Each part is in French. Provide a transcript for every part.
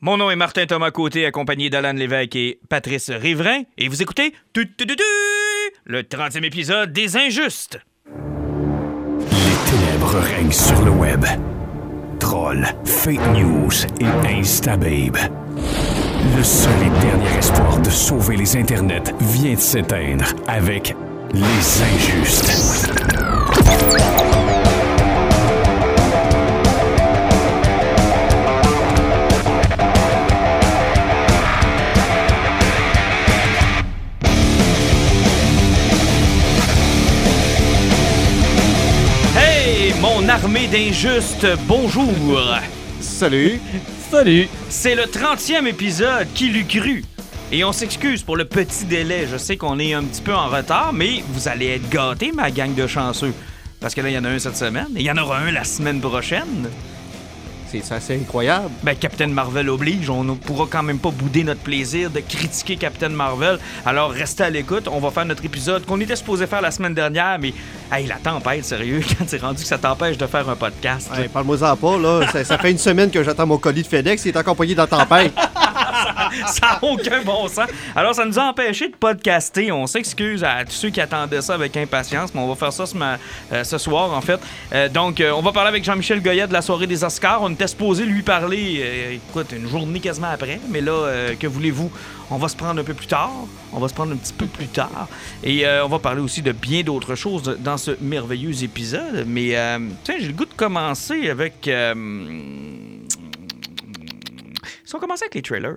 Mon nom est Martin Thomas Côté, accompagné d'Alan Lévesque et Patrice Riverain, et vous écoutez le 30e épisode des Injustes. Les ténèbres règnent sur le web. Trolls, fake news et instababe. Le seul et dernier espoir de sauver les internets vient de s'éteindre avec les injustes. Armée d'injustes, bonjour. Salut. Salut! C'est le 30e épisode, qui l'eût cru? Et on s'excuse pour le petit délai. Je sais qu'on est un petit peu en retard, mais vous allez être gâtés, ma gang de chanceux. Parce que là, il y en a un cette semaine, et il y en aura un la semaine prochaine. C'est ça, c'est incroyable. Ben, Captain Marvel oblige, on ne pourra quand même pas bouder notre plaisir de critiquer Captain Marvel. Alors, restez à l'écoute, on va faire notre épisode qu'on était supposé faire la semaine dernière, mais, hey, la tempête, sérieux, quand c'est rendu que ça t'empêche de faire un podcast. Ouais, Parle-moi-en pas, là. Ça, ça fait une semaine que j'attends mon colis de FedEx. Il est accompagné dans la tempête. ça n'a aucun bon sens. Alors, ça nous a empêché de podcaster. On s'excuse à tous ceux qui attendaient ça avec impatience, mais on va faire ça ce, euh, soir, en fait. Euh, donc, euh, on va parler avec Jean-Michel Goyet de la soirée des Oscars. On était supposé lui parler, écoute, une journée quasiment après, mais là, que voulez-vous? On va se prendre un peu plus tard. On va se prendre un petit peu plus tard. Et on va parler aussi de bien d'autres choses dans ce merveilleux épisode. Mais, tiens, j'ai le goût de commencer avec. Si on commence avec les trailers.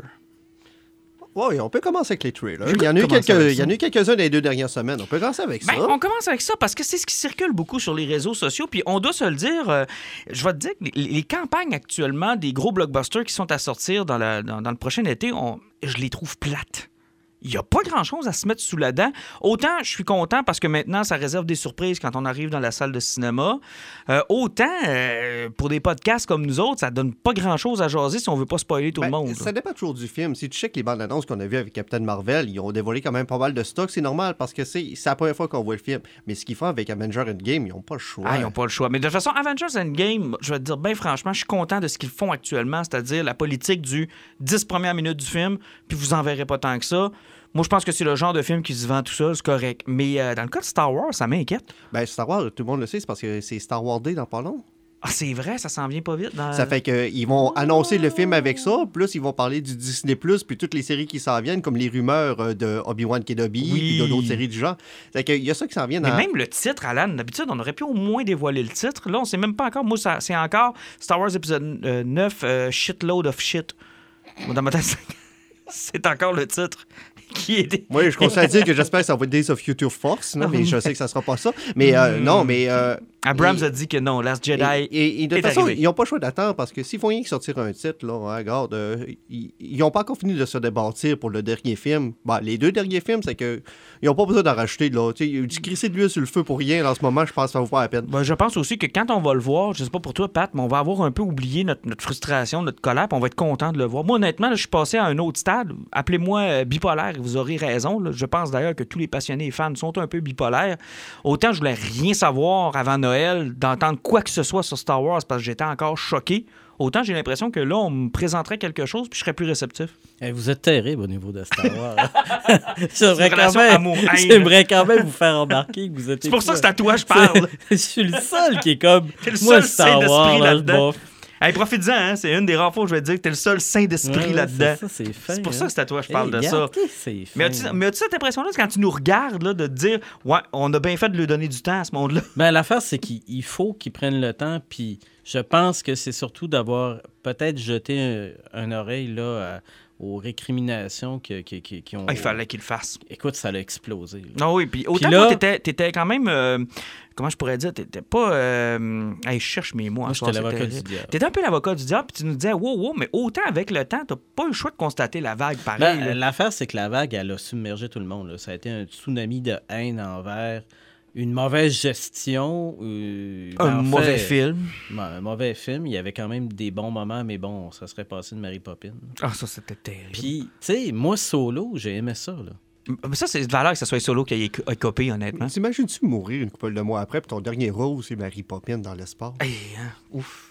Oui, on peut commencer avec les trailers. Il y en a eu commencé quelques- quelques-uns dans les deux dernières semaines. On peut commencer avec Ben, ça. on commence avec ça parce que c'est ce qui circule beaucoup sur les réseaux sociaux. Puis on doit se le dire, euh, je vais te dire que les, les campagnes actuellement des gros blockbusters qui sont à sortir dans, la- dans- dans le prochain été, on- je les trouve plates. Il n'y a pas grand-chose à se mettre sous la dent. Autant je suis content parce que maintenant, ça réserve des surprises quand on arrive dans la salle de cinéma. Euh, autant, euh, pour des podcasts comme nous autres, ça donne pas grand-chose à jaser si on veut pas spoiler tout Ben, le monde. ça dépend toujours du film. Si tu checkes les bandes annonces qu'on a vues avec Captain Marvel, ils ont dévoilé quand même pas mal de stock. C'est normal parce que c'est la première fois qu'on voit le film. Mais ce qu'ils font avec Avenger Endgame, ils n'ont pas le choix. Ah, ils n'ont pas le choix. Mais de toute façon, Avengers Endgame, je vais te dire, bien franchement, je suis content de ce qu'ils font actuellement, c'est-à-dire la politique du 10 premières minutes du film, puis vous en verrez pas tant que ça. Moi, je pense que c'est le genre de film qui se vend tout seul, c'est correct. Mais euh, dans le cas de Star Wars, ça m'inquiète. Ben, Star Wars, tout le monde le sait, c'est parce que c'est Star Wars Day dans pas long. Ah, c'est vrai, ça s'en vient pas vite. Dans... Ça fait qu'ils vont annoncer le film avec ça, plus ils vont parler du Disney+, puis toutes les séries qui s'en viennent, comme les rumeurs euh, de Obi-Wan Kenobi, Oui. puis de d'autres séries du genre. Fait qu'il y a ça qui s'en vient Mais dans... même le titre, Alan, d'habitude, on aurait pu au moins dévoiler le titre. Là, on sait même pas encore. Moi, ça- c'est encore Star Wars épisode euh, 9, euh, Shitload of Shit. Dans ma tête, c'est encore le titre qui est... Moi, je conseille à dire que j'espère que ça va être Days of Future Force, là, mais je sais que ça sera pas ça. Mais euh, non, mais... euh, Abrams et- a dit que non, Last Jedi... Et, et- et de toute façon, arrivé. ils n'ont pas le choix d'attendre parce que s'ils font rien que sortir un titre, là, hein, regarde, euh, ils n'ont pas encore fini de se débattre pour le dernier film. Bah, les deux derniers films, c'est que ils n'ont pas besoin d'en rajouter. Là. Tu crisser de l'huile sur le feu pour rien, en ce moment, je pense que ça vaut pas la peine. Ben, je pense aussi que quand on va le voir, je sais pas pour toi, Pat, mais on va avoir un peu oublié notre, notre frustration, notre colère, puis on va être content de le voir. Moi, honnêtement, là, je suis passé à un autre stade. Appelez-moi euh, bipolaire, et vous aurez raison. là. Je pense d'ailleurs que tous les passionnés et fans sont un peu bipolaires. Autant je voulais rien savoir avant Noël, d'entendre quoi que ce soit sur Star Wars, parce que j'étais encore choqué. Autant j'ai l'impression que là, on me présenterait quelque chose, puis je serais plus réceptif. Eh, vous êtes terrible au niveau de Star Wars. J'aimerais quand, même- quand même vous faire remarquer que vous êtes. C'est pour ça que c'est à toi que je parle. je suis le seul qui est comme. T'es le Moi, seul Star Wars, là, bof. Hey, profites-en, hein, c'est une des rares fois où je vais te dire que t'es le seul saint d'esprit Ouais, là-dedans. c'est pour hein. ça que c'est à toi que je parle de regarde, ça. Mais as-tu mais as-tu cette impression-là, quand tu nous regardes, là, de te dire, ouais, on a bien fait de lui donner du temps à ce monde-là? Ben, l'affaire, c'est qu'il il faut qu'ils prennent le temps, puis je pense que c'est surtout d'avoir peut-être jeté un, un oreille là, à- aux récriminations qui ont. Ah, il fallait qu'il le fasse. Écoute, ça a explosé. Non, oui, puis autant là- t'étais, t'étais quand même, euh, comment je pourrais dire, t'étais pas, euh, hey, je cherche mes mots. en Moi, j'étais l'avocat du diable. T'étais un peu l'avocat du diable, puis tu nous disais, wow, wow, mais autant avec le temps, t'as pas eu le choix de constater la vague pareil. Ben. L'affaire, c'est que la vague, elle a submergé tout le monde. là. Ça a été un tsunami de haine envers une mauvaise gestion. euh, un ben, mauvais fait, film. ben, un mauvais film. Il y avait quand même des bons moments, mais bon, ça serait passé de Mary Poppins. Ah, ça, c'était terrible. Puis, tu sais, moi, solo, j'ai aimé ça. Là. Mais ça, c'est de valeur que ce soit Solo qui ait co- ait copié, honnêtement. T'imagines-tu mourir une couple de mois après, puis ton dernier rôle, c'est Mary Poppins dans l'espace? Hey, hein, ouf.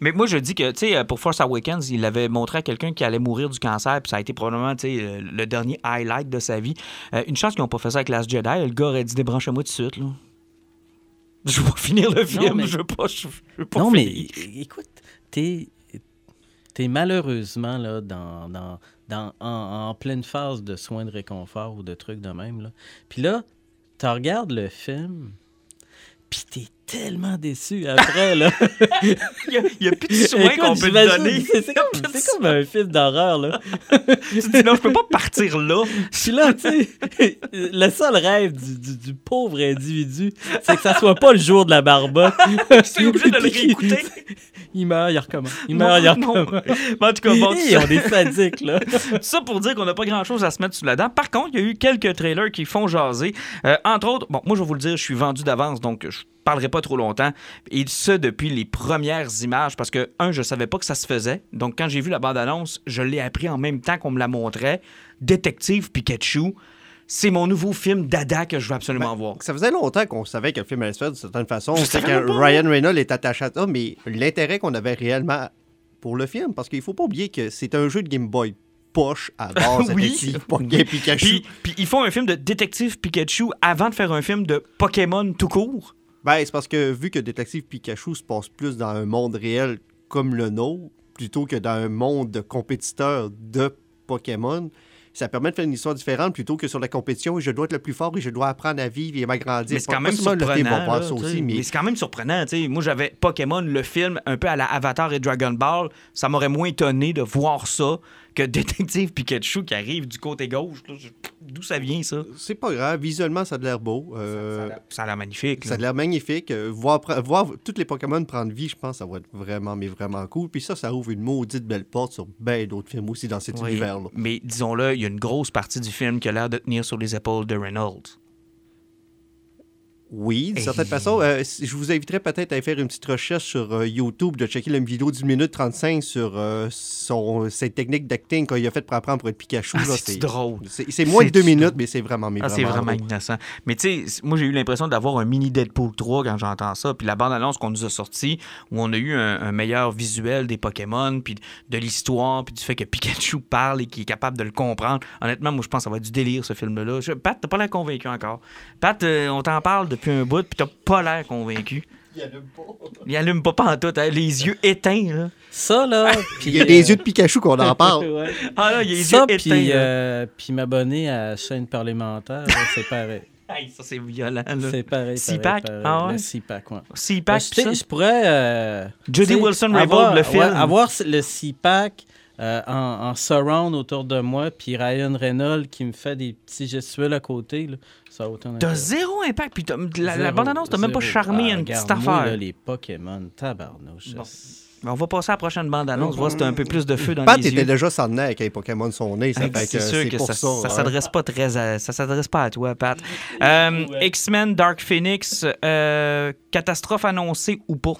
Mais moi, je dis que, tu sais, pour Force Awakens, il avait montré à quelqu'un qui allait mourir du cancer, puis ça a été probablement, tu sais, euh, le dernier highlight de sa vie. Euh, une chance qu'ils n'ont pas fait ça avec Last Jedi. Le gars aurait dit débranchez-moi tout de suite, là. Je vais finir le film, mais- je veux pas. Je, veux pas Non, mais finir. écoute, t'es es malheureusement là, dans, dans, dans, en, en pleine phase de soins de réconfort ou de trucs de même. Là. Puis là, tu regardes le film, puis t'es tellement déçu après. Là. Il n'y a, plus de soins Écoute, qu'on peut te donner. C'est comme, un film d'horreur. là. tu te dis, non, je peux pas partir là. Puis là, tu sais, le seul rêve du, du- du pauvre individu, c'est que ça soit pas le jour de la barbotte. C'est obligé de le réécouter. Il meurt, il recommence. Il meurt, il recommence. En tout cas, bon, ont des sadiques, là. Ça pour dire qu'on n'a pas grand-chose à se mettre sous la dent. Par contre, il y a eu quelques trailers qui font jaser. Euh, entre autres, bon, moi je vais vous le dire, je suis vendu d'avance, donc je parlerai pas trop longtemps. Et ce, depuis les premières images, parce que, un, je savais pas que ça se faisait. Donc quand j'ai vu la bande-annonce, je l'ai appris en même temps qu'on me la montrait. Détective Pikachu, c'est mon nouveau film dada que je veux absolument voir. Ça faisait longtemps qu'on savait que le film allait se faire d'une certaine façon. C'est que. Ryan Reynolds est attaché à ça, mais l'intérêt qu'on avait réellement pour le film, parce qu'il faut pas oublier que c'est un jeu de Game Boy poche à base, Oui. Game Pikachu. Puis, puis ils font un film de Détective Pikachu avant de faire un film de Pokémon tout court. Ben, c'est parce que vu que Détective Pikachu se passe plus dans un monde réel comme le nôtre, plutôt que dans un monde de compétiteurs de Pokémon, ça permet de faire une histoire différente plutôt que sur la compétition. et Je dois être le plus fort et je dois apprendre à vivre et m'agrandir. Mais c'est quand même surprenant. mais c'est quand même surprenant. Moi, j'avais Pokémon, le film, un peu à la Avatar et Dragon Ball. Ça m'aurait moins étonné de voir ça que Détective Pikachu qui arrive du côté gauche. D'où ça vient, ça? c'est pas grave. Visuellement, ça a de l'air beau. Euh, Ça a l'air magnifique. Ça a l'air magnifique. Euh, voir, tous les Pokémon prendre vie, je pense, ça va être vraiment, mais vraiment cool. Puis ça, ça ouvre une maudite belle porte sur bien d'autres films aussi dans cet Oui, univers-là. Mais disons-le, il y a une grosse partie du film qui a l'air de tenir sur les épaules de Reynolds. Oui, d'une certaine façon. euh, je vous inviterais peut-être à faire une petite recherche sur euh, YouTube, de checker la vidéo d'une minute 35 sur euh, son, ses techniques d'acting qu'il a fait pour apprendre pour être Pikachu. Ah, c'est drôle? C'est moins de deux minutes, drôle? mais c'est vraiment, mais Ah, c'est vraiment innocent. Mais tu sais, moi, j'ai eu l'impression d'avoir un mini Deadpool 3 quand j'entends ça. Puis la bande-annonce qu'on nous a sortie, où on a eu un, un meilleur visuel des Pokémon, puis de l'histoire, puis du fait que Pikachu parle et qu'il est capable de le comprendre. Honnêtement, moi, je pense que ça va être du délire, ce film-là. Pat, t'as pas l'air convaincu encore. Pat, euh, on t'en parle depuis un bout, puis t'as pas l'air convaincu. Il allume pas pantoute, hein, les yeux éteints, là. Ça, là. Il y a des yeux de Pikachu qu'on en parle. Ouais. Ah là, il y a les Ça, yeux puis éteints. euh, puis m'abonner à la chaîne parlementaire, là, c'est pareil. Hey, ça, c'est violent, là. C'est pareil. Pareil, pareil. Ah ouais? Le CPAC, ouais. Six-pack, Ben, je, ça? je pourrais. euh, Judy Wilson avoir, Revolve, le ouais, film. avoir le CPAC euh, en, en surround autour de moi, puis Ryan Reynolds qui me fait des petits gestuels à côté, là, ça a autant T'as zéro impact, puis t'as- la, la bande-annonce t'a même pas charmé Ah, une petite affaire. là, les Pokémon, tabarnouche. Bon. Mais on va passer à la prochaine bande-annonce, voir si t'as un peu plus de feu dans Pat les était yeux. déjà centenaire quand les Pokémon sont nés. Ça Hey, fait que c'est sûr que ça hein. s'adresse pas très à, ça s'adresse pas à toi, Pat. Euh, X-Men Dark Phoenix, euh, catastrophe annoncée ou pas?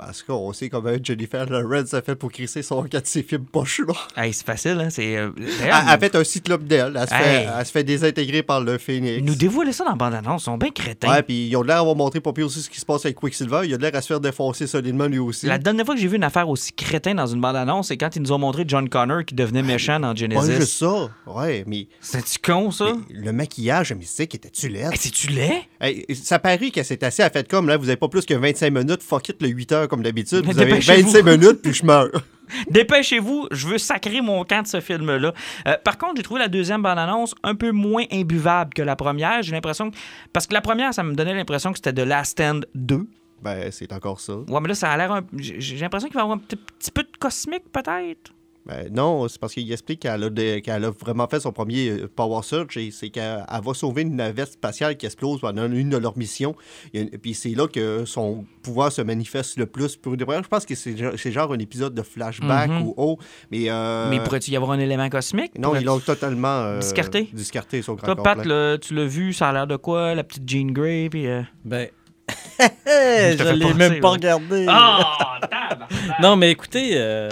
Parce qu'on sait comment Jennifer Lawrence a fait pour crisser son cas de ses films poches là. Hey, c'est facile, hein? C'est, euh, Elle, elle a fait un cyclope d'elle. Elle, se fait- Hey. elle se fait désintégrer par le Phoenix. nous dévoiler ça dans la bande-annonce, ils sont bien crétins. Ouais, puis ils ont l'air d'avoir montré pas pire aussi ce qui se passe avec Quicksilver. Il a l'air à se faire défoncer solidement lui aussi. La dernière fois que j'ai vu une affaire aussi crétin dans une bande-annonce, c'est quand ils nous ont montré John Connor qui devenait méchant dans Pas juste Genesis. ça. Ouais, mais, C'est-tu con, ça? mais le maquillage, mais c'est qu'il était-tu laid? Hey, C'est-tu laid? Ça paraît qu'elle s'est assez à fait comme là, vous avez pas plus que 25 minutes, fuck it le 8 heures comme d'habitude. Vous avez dépêchez-vous. 25 minutes puis je meurs. Dépêchez-vous, je veux sacrer mon camp de ce film-là. Euh, par contre, j'ai trouvé la deuxième bande-annonce un peu moins imbuvable que la première. J'ai l'impression que... Parce que la première, ça me donnait l'impression que c'était de Last Stand 2. Ben, c'est encore ça. Ouais, mais là, ça a l'air un... J'ai l'impression qu'il va y avoir un petit peu de cosmique, peut-être. Ben, non, c'est parce qu'il explique qu'elle a, qu'elle a vraiment fait son premier euh, Power Surge et c'est qu'elle elle va sauver une navette spatiale qui explose pendant une de leurs missions. Une- Puis c'est là que son pouvoir se manifeste le plus. Pour des je pense que c'est genre- c'est genre un épisode de flashback Mhm. ou autre. Mais, euh, Mais pourrait-il y avoir un élément cosmique? non, ils l'ont totalement euh, Discarté? discarté son grand Toi, Pat, tu l'as vu, ça a l'air de quoi? La petite Jean Grey, puis... euh, Ben. je fais l'ai penser, même pas ouais. regardé. Ah, tabarnak! Non, mais écoutez, euh,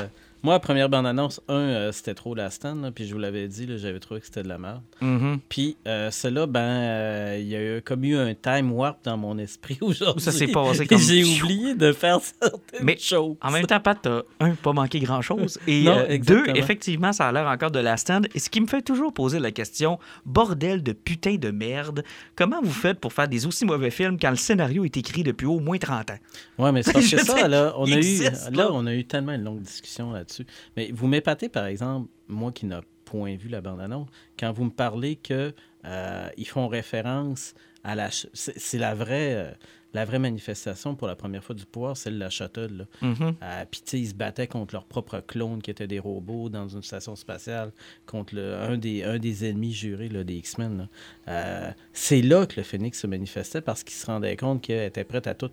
Moi, première bande-annonce, un, euh, c'était trop la stand, puis je vous l'avais dit, j'avais trouvé que c'était de la merde. Mhm. Puis euh, celle-là, ben, euh, il y a eu, comme eu un time warp dans mon esprit aujourd'hui. Ça s'est passé comme- J'ai oublié de faire certaines Mais choses. En même temps, Pat, t'as un, pas manqué grand-chose. Et Non, deux, effectivement, ça a l'air encore de la stand. Et ce qui me fait toujours poser la question, bordel de putain de merde, comment vous faites pour faire des aussi mauvais films quand le scénario est écrit depuis au moins 30 ans? Ouais, mais c'est ça, là, on a eu, là. on a eu tellement une longue discussion là-dessus. Mais vous m'épatez, par exemple, moi qui n'ai point vu la bande-annonce, quand vous me parlez que euh, ils font référence à la... ch- C'est la vraie... euh, la vraie manifestation pour la première fois du pouvoir, c'est la shuttle. Là. Mhm. Euh, Puis, tu sais, ils se battaient contre leurs propres clones qui étaient des robots dans une station spatiale, contre le- un, des, un des ennemis jurés là, des X-Men. Euh, c'est là que le Phoenix se manifestait parce qu'il se rendait compte qu'elle était prête à tout.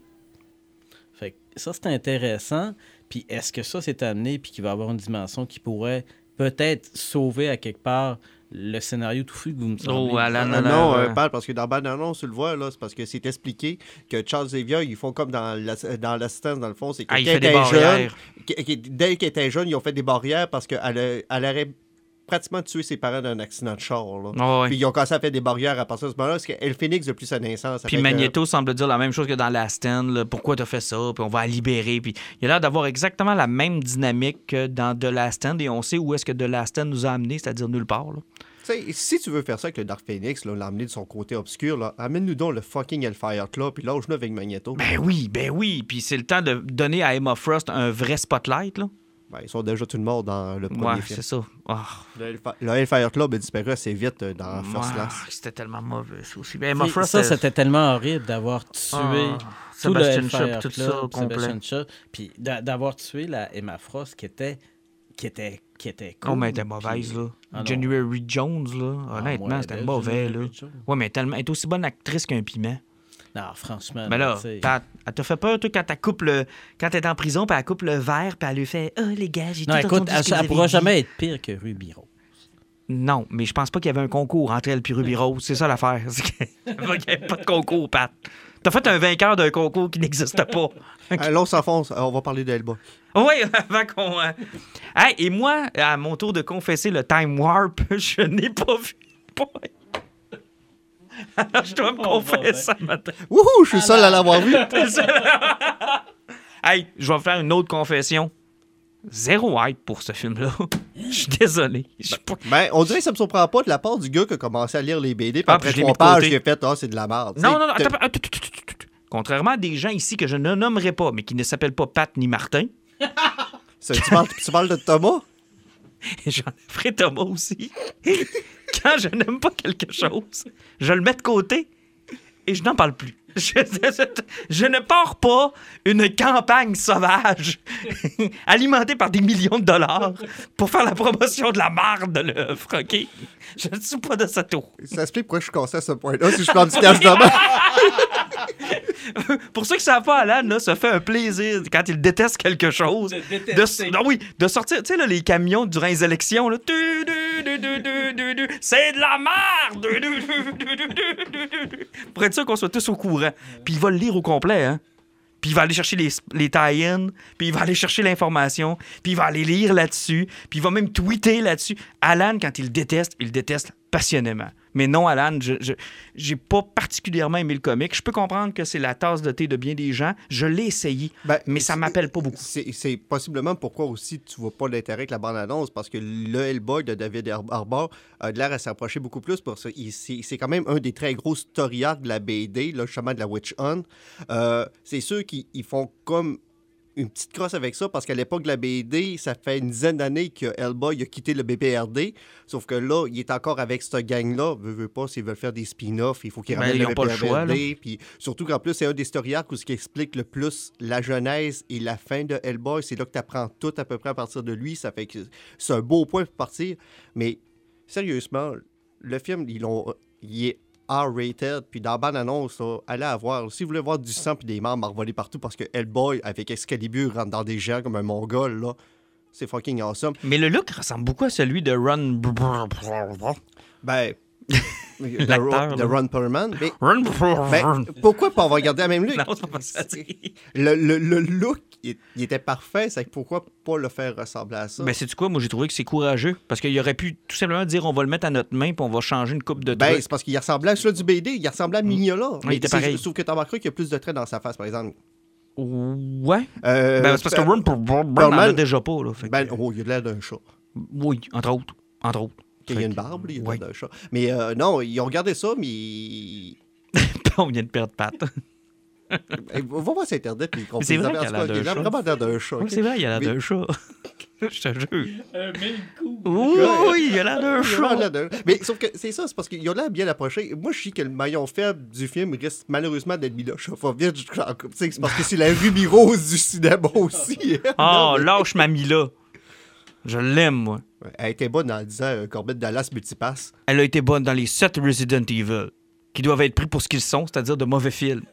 Fait que ça, c'est intéressant. Puis, est-ce que ça, c'est amené puis qu'il va y avoir une dimension qui pourrait peut-être sauver à quelque part le scénario tout fou que vous me semblez? Oh, Alan, Euh, Alan, non, euh, euh, Pat, parce que dans bande annonce, tu le vois, là, c'est parce que c'est expliqué que Charles Xavier, ils font comme dans la- dans l'assistance, dans le fond, c'est que Ah, il quand fait des était jeune, barrières. qui- dès qu'elle était jeune, ils ont fait des barrières parce qu'elle elle aurait pratiquement tué ses parents dans un accident de char. Là. Ah ouais. Puis ils ont commencé à faire des barrières à partir de ce moment-là, parce qu'elle Phoenix, depuis sa naissance. Puis euh, Magneto semble dire la même chose que dans la stand. là. Pourquoi t'as fait ça? Puis on va la libérer. Puis il a l'air d'avoir exactement la même dynamique que dans The Last Stand. Et on sait où est-ce que The Last Stand nous a amené, c'est-à-dire nulle part. là. Tu sais, si tu veux faire ça avec le Dark Phoenix, là, l'amener de son côté obscur, là, amène-nous donc le fucking Hellfire Club, puis lâche-nous avec Magneto. Ben oui, ben oui. Puis c'est le temps de donner à Emma Frost un vrai spotlight. Là. Ben, ils sont déjà tout morts dans le premier Ouais, film. c'est ça. Ah, Le, le Hellfire Club a disparu assez vite euh, dans First ouais, Class. C'était tellement mauvais, ça aussi. Ben, Frost, ça, c'était tellement horrible d'avoir tué Ah, tout le Sebastian Hellfire Shaw, tout Club, ça, complet. Puis d'a- d'avoir tué la Emma Frost qui était qui était qui était cool. Oh, mais elle était mauvaise, puis- là. Ah. January Jones, là. Ah, Honnêtement, ouais, c'était belle, mauvais, là. Jones. Ouais, mais tellement, elle est aussi bonne actrice qu'un piment. Non, franchement. Mais là, elle t'a fait peur, toi, quand elle coupe le. Quand t'es en prison, puis elle coupe le verre, puis elle lui fait Oh, les gars, j'ai tout non, écoute, elle, que vous elle avez pourra dit. jamais être pire que Ruby Rose. Non, mais je pense pas qu'il y avait un concours entre elle et Ruby Rose. C'est ça l'affaire. Qu'il n'y avait pas de concours, Pat. T'as fait un vainqueur d'un concours qui n'existe pas. On s'enfonce. On va parler d'Elba. Oui, avant qu'on. euh, Hey, et moi, à mon tour de confesser le Time Warp, je n'ai pas vu. Alors, je dois me Oh, confesser ce matin. Wouhou, je suis seul à l'avoir vu. Hey, je vais faire une autre confession. Zéro hype pour ce film-là. Je suis désolé. Pas- Ben, on dirait que ça me surprend pas de la part du gars qui a commencé à lire les BD, puis Ah, après trois pages, il a fait Ah, c'est de la merde. Non, non, non, attends, attends, attends. Contrairement à des gens ici que je ne nommerai pas, mais qui ne s'appellent pas Pat ni Martin, Tu parles, tu parles de Thomas? J'en ferai Thomas aussi, quand je n'aime pas quelque chose, je le mets de côté et je n'en parle plus. Je, je- je ne pars pas une campagne sauvage alimentée par des millions de dollars pour faire la promotion de la marde de l'œuvre, OK? Je ne suis pas de cette eau. Ça explique pourquoi je suis cassé à ce point-là, si je prends du cash demain. Pour ceux qui ne savent pas, Alan, là, ça fait un plaisir quand il déteste quelque chose. De De, détester. non, oui, de sortir, tu sais, les camions durant les élections, là. Tu, du, C'est de la merde! Pour être sûr qu'on soit tous au courant. Puis il va le lire au complet, hein. Puis il va aller chercher les, les tie-ins, puis il va aller chercher l'information, puis il va aller lire là-dessus, puis il va même tweeter là-dessus. Alan, quand il déteste, il déteste passionnément. Mais non, Alan, je j'ai pas particulièrement aimé le comic. Je peux comprendre que c'est la tasse de thé de bien des gens. Je l'ai essayé, Ben, mais ça m'appelle pas beaucoup. C'est possiblement pourquoi aussi tu vois pas l'intérêt avec la bande-annonce, parce que le Hellboy de David Ar- Harbour a l'air à s'approcher beaucoup plus. C'est quand même un des très gros story arcs de la BD, là, justement de la Witch Hunt. Euh, c'est sûr qu'ils ils font comme une petite crosse avec ça, parce qu'à l'époque de la BD, ça fait une dizaine d'années que Hellboy a quitté le BPRD, sauf que là, il est encore avec cette gang-là. Veut, veut pas, s'ils veulent faire des spin-offs, il faut qu'ils Ben, ramènent le le choix. BPRD. Puis surtout qu'en plus, c'est un des story arcs où ce qui explique le plus la genèse et la fin de Hellboy. C'est là que tu apprends tout à peu près à partir de lui. Ça fait que c'est un beau point pour partir. Mais sérieusement, le film, ils l'ont- il est R-rated. Puis dans la bande-annonce, allez à voir. Si vous voulez voir du sang puis des membres voler partout parce que Hellboy, avec Excalibur, rentre dans des gens comme un mongol, là, c'est fucking awesome. Mais le look ressemble beaucoup à celui de Run. Ben, de, L'acteur, Ro- de. Ron Perlman. Mais ben, pourquoi pas avoir regardé la même look? Non, c'est pas ça. Le, le- le look, il, il était parfait. C'est que pourquoi pas le faire ressembler à ça? Ben, c'est quoi? Moi, j'ai trouvé que c'est courageux. Parce qu'il aurait pu tout simplement dire on va le mettre à notre main puis on va changer une coupe de Ben, c'est parce qu'il ressemblait à celui du BD, il ressemblait à Mignola. il était c'est- pareil. Sauf que t'as remarqué qu'il y a plus de traits dans sa face, par exemple. Ouais. Euh, ben, c'est parce que Ron Perlman déjà pas. Là, fait que- ben, oh, il a l'air d'un chat. Oui, entre autres. Entre autres. Il y a une barbe, il a Ouais. l'air d'un chat. Mais euh, non, ils ont regardé ça, mais. on vient de perdre patte. Eh, Va voir sur Internet, puis ils comprennent. c'est vrai qu'il a l'air d'un Il a chat. vraiment l'air d'un chat. C'est vrai, il a l'air d'un chat. Je te jure. Un mille coups. Oui, il a l'air d'un a chat. Mais sauf que c'est ça, c'est parce qu'ils ont l'air bien approchés. Moi, je sais que le maillon faible du film risque malheureusement d'être Mila Jovovich. Tu sais, C'est parce que c'est la Ruby Rose du cinéma aussi. Oh, lâche ma Mila. Je l'aime, moi. Elle était bonne en disant euh, Corbett Dallas Multipass. Elle a été bonne dans les 7 Resident Evil, qui doivent être pris pour ce qu'ils sont, c'est-à-dire de mauvais films.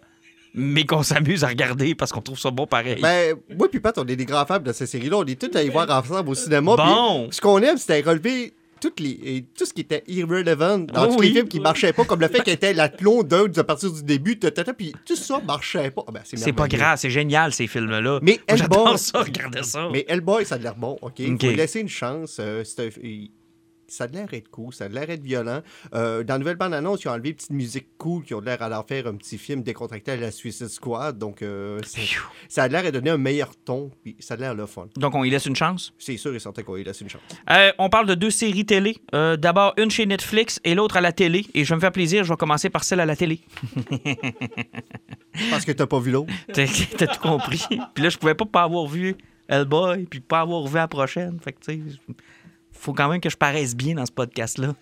Mais qu'on s'amuse à regarder parce qu'on trouve ça bon pareil. Ben, moi puis Pat, on est des grands fans de cette série-là. On est tous allés voir ensemble au cinéma. Bon. ce qu'on aime, c'était relever toutes les, et tout ce qui était irrelevant dans Oh tous oui. les films qui marchaient pas, comme le fait qu'elle était la clone d'un à partir du début, tata, puis tout ça marchait pas. Ah ben, c'est pas grave, c'est génial ces films-là. Mais Hellboy- ça, regardez ça. Mais Hellboy, ça a l'air bon, OK? Ok. Faut laisser une chance. euh, Ça a l'air être cool, ça a l'air être violent. Euh, dans la nouvelle bande-annonce, ils ont enlevé une petite musique cool qui ont l'air à leur faire un petit film décontracté à la Suicide Squad. Donc, euh, ça a l'air de donner un meilleur ton, puis ça a l'air le fun. Donc, on y laisse une chance? C'est sûr et certain qu'on lui laisse une chance. Euh, on parle de deux séries télé. Euh, D'abord, une chez Netflix et l'autre à la télé. Et je vais me faire plaisir, je vais commencer par celle à la télé. Parce que t'as pas vu l'autre. T'as tout compris. Puis là, je pouvais pas pas avoir vu Hellboy, puis pas avoir vu la prochaine. Fait que, tu sais, faut quand même que je paraisse bien dans ce podcast-là.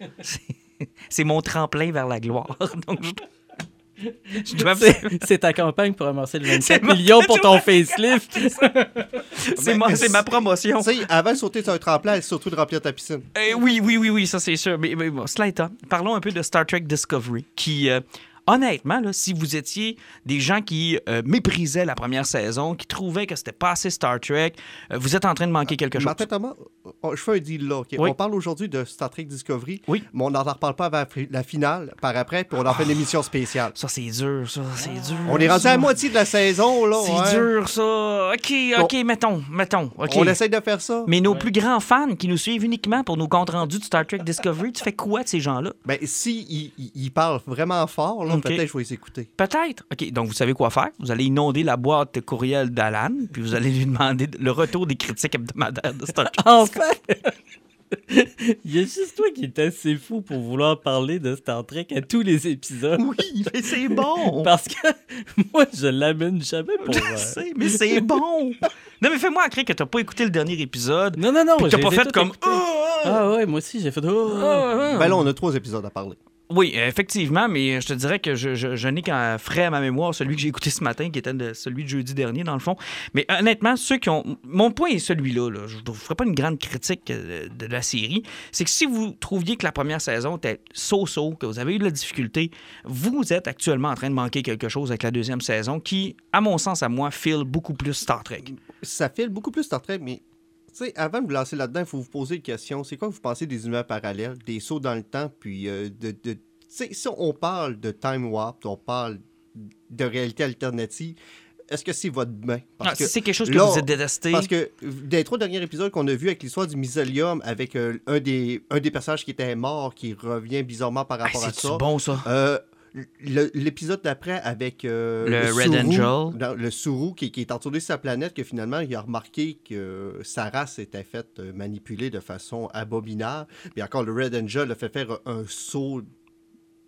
C'est- mon tremplin vers la gloire. Donc, je, C'est c'est ta campagne pour ramasser le 27 ma- millions pour ton facelift. C'est ma, promotion. Tu sais, avant de sauter sur un tremplin, c'est surtout de remplir ta piscine. Euh, oui, oui, oui, oui, ça c'est sûr. Mais, mais bon, cela étant, parlons un peu de Star Trek Discovery, qui, euh, honnêtement, là, si vous étiez des gens qui euh, méprisaient la première saison, qui trouvaient que c'était pas assez Star Trek, euh, vous êtes en train de manquer quelque chose. Martin Thomas, oh, je fais un deal là. Oui. On parle aujourd'hui de Star Trek Discovery, Oui. mais on n'en reparle pas avant la finale, par après, puis on en fait une émission spéciale. Ça, c'est dur, ça, c'est dur. On est rendu ça. à la moitié de la saison, là. C'est ouais. dur, ça. OK, OK, mettons, mettons. On essaye de faire ça. Mais nos plus grands fans qui nous suivent uniquement pour nos comptes rendus de Star Trek Discovery, tu fais quoi de ces gens-là? Ben, si ils il, il parlent vraiment fort, là, Peut-être je vais les écouter. Peut-être. OK, donc vous savez quoi faire? Vous allez inonder la boîte courriel d'Alan, puis vous allez lui demander le retour des critiques hebdomadaires de Star Trek. Enfin! Il y a juste toi qui est assez fou pour vouloir parler de Star Trek à tous les épisodes. Oui, mais c'est bon. Parce que moi, je l'amène jamais pour. Je euh, sais, mais c'est bon. Non, mais fais-moi croire que t'as pas écouté le dernier épisode. Non, non, non. Puis t'as pas fait comme. écoutés. Ah, Ah ouais, moi aussi, j'ai fait. Oh, ah, ah. Ben là, on a trois épisodes à parler. Oui, effectivement, mais je te dirais que je, n'ai qu'un frais à ma mémoire celui que j'ai écouté ce matin, qui était celui de jeudi dernier, dans le fond. Mais honnêtement, ceux qui ont. Mon point est celui-là. là. Je ne ferai pas une grande critique euh, de la série. C'est que si vous trouviez que la première saison était so-so, que vous avez eu de la difficulté, vous êtes actuellement en train de manquer quelque chose avec la deuxième saison qui, à mon sens, à moi, file beaucoup plus Star Trek. Ça file beaucoup plus Star Trek, mais sais, avant de vous lancer là-dedans, il faut vous poser une question. C'est quoi que vous pensez des univers parallèles, des sauts dans le temps, puis euh, de. de tu sais, si on parle de time warp, on parle de réalité alternative, est-ce que c'est votre bain? Ah, si c'est quelque chose que là, vous avez détesté. Parce que des trois derniers épisodes qu'on a vus avec l'histoire du Misolium, avec euh, un, des, un des personnages qui était mort, qui revient bizarrement par Ah, rapport à ça. bon, ça? Euh, L'épisode d'après avec euh, Le Red Suru, Angel. le Suru qui, qui est entouré de sa planète, que finalement il a remarqué que sa race était faite euh, manipuler de façon abominable. Puis encore le Red Angel a fait faire un saut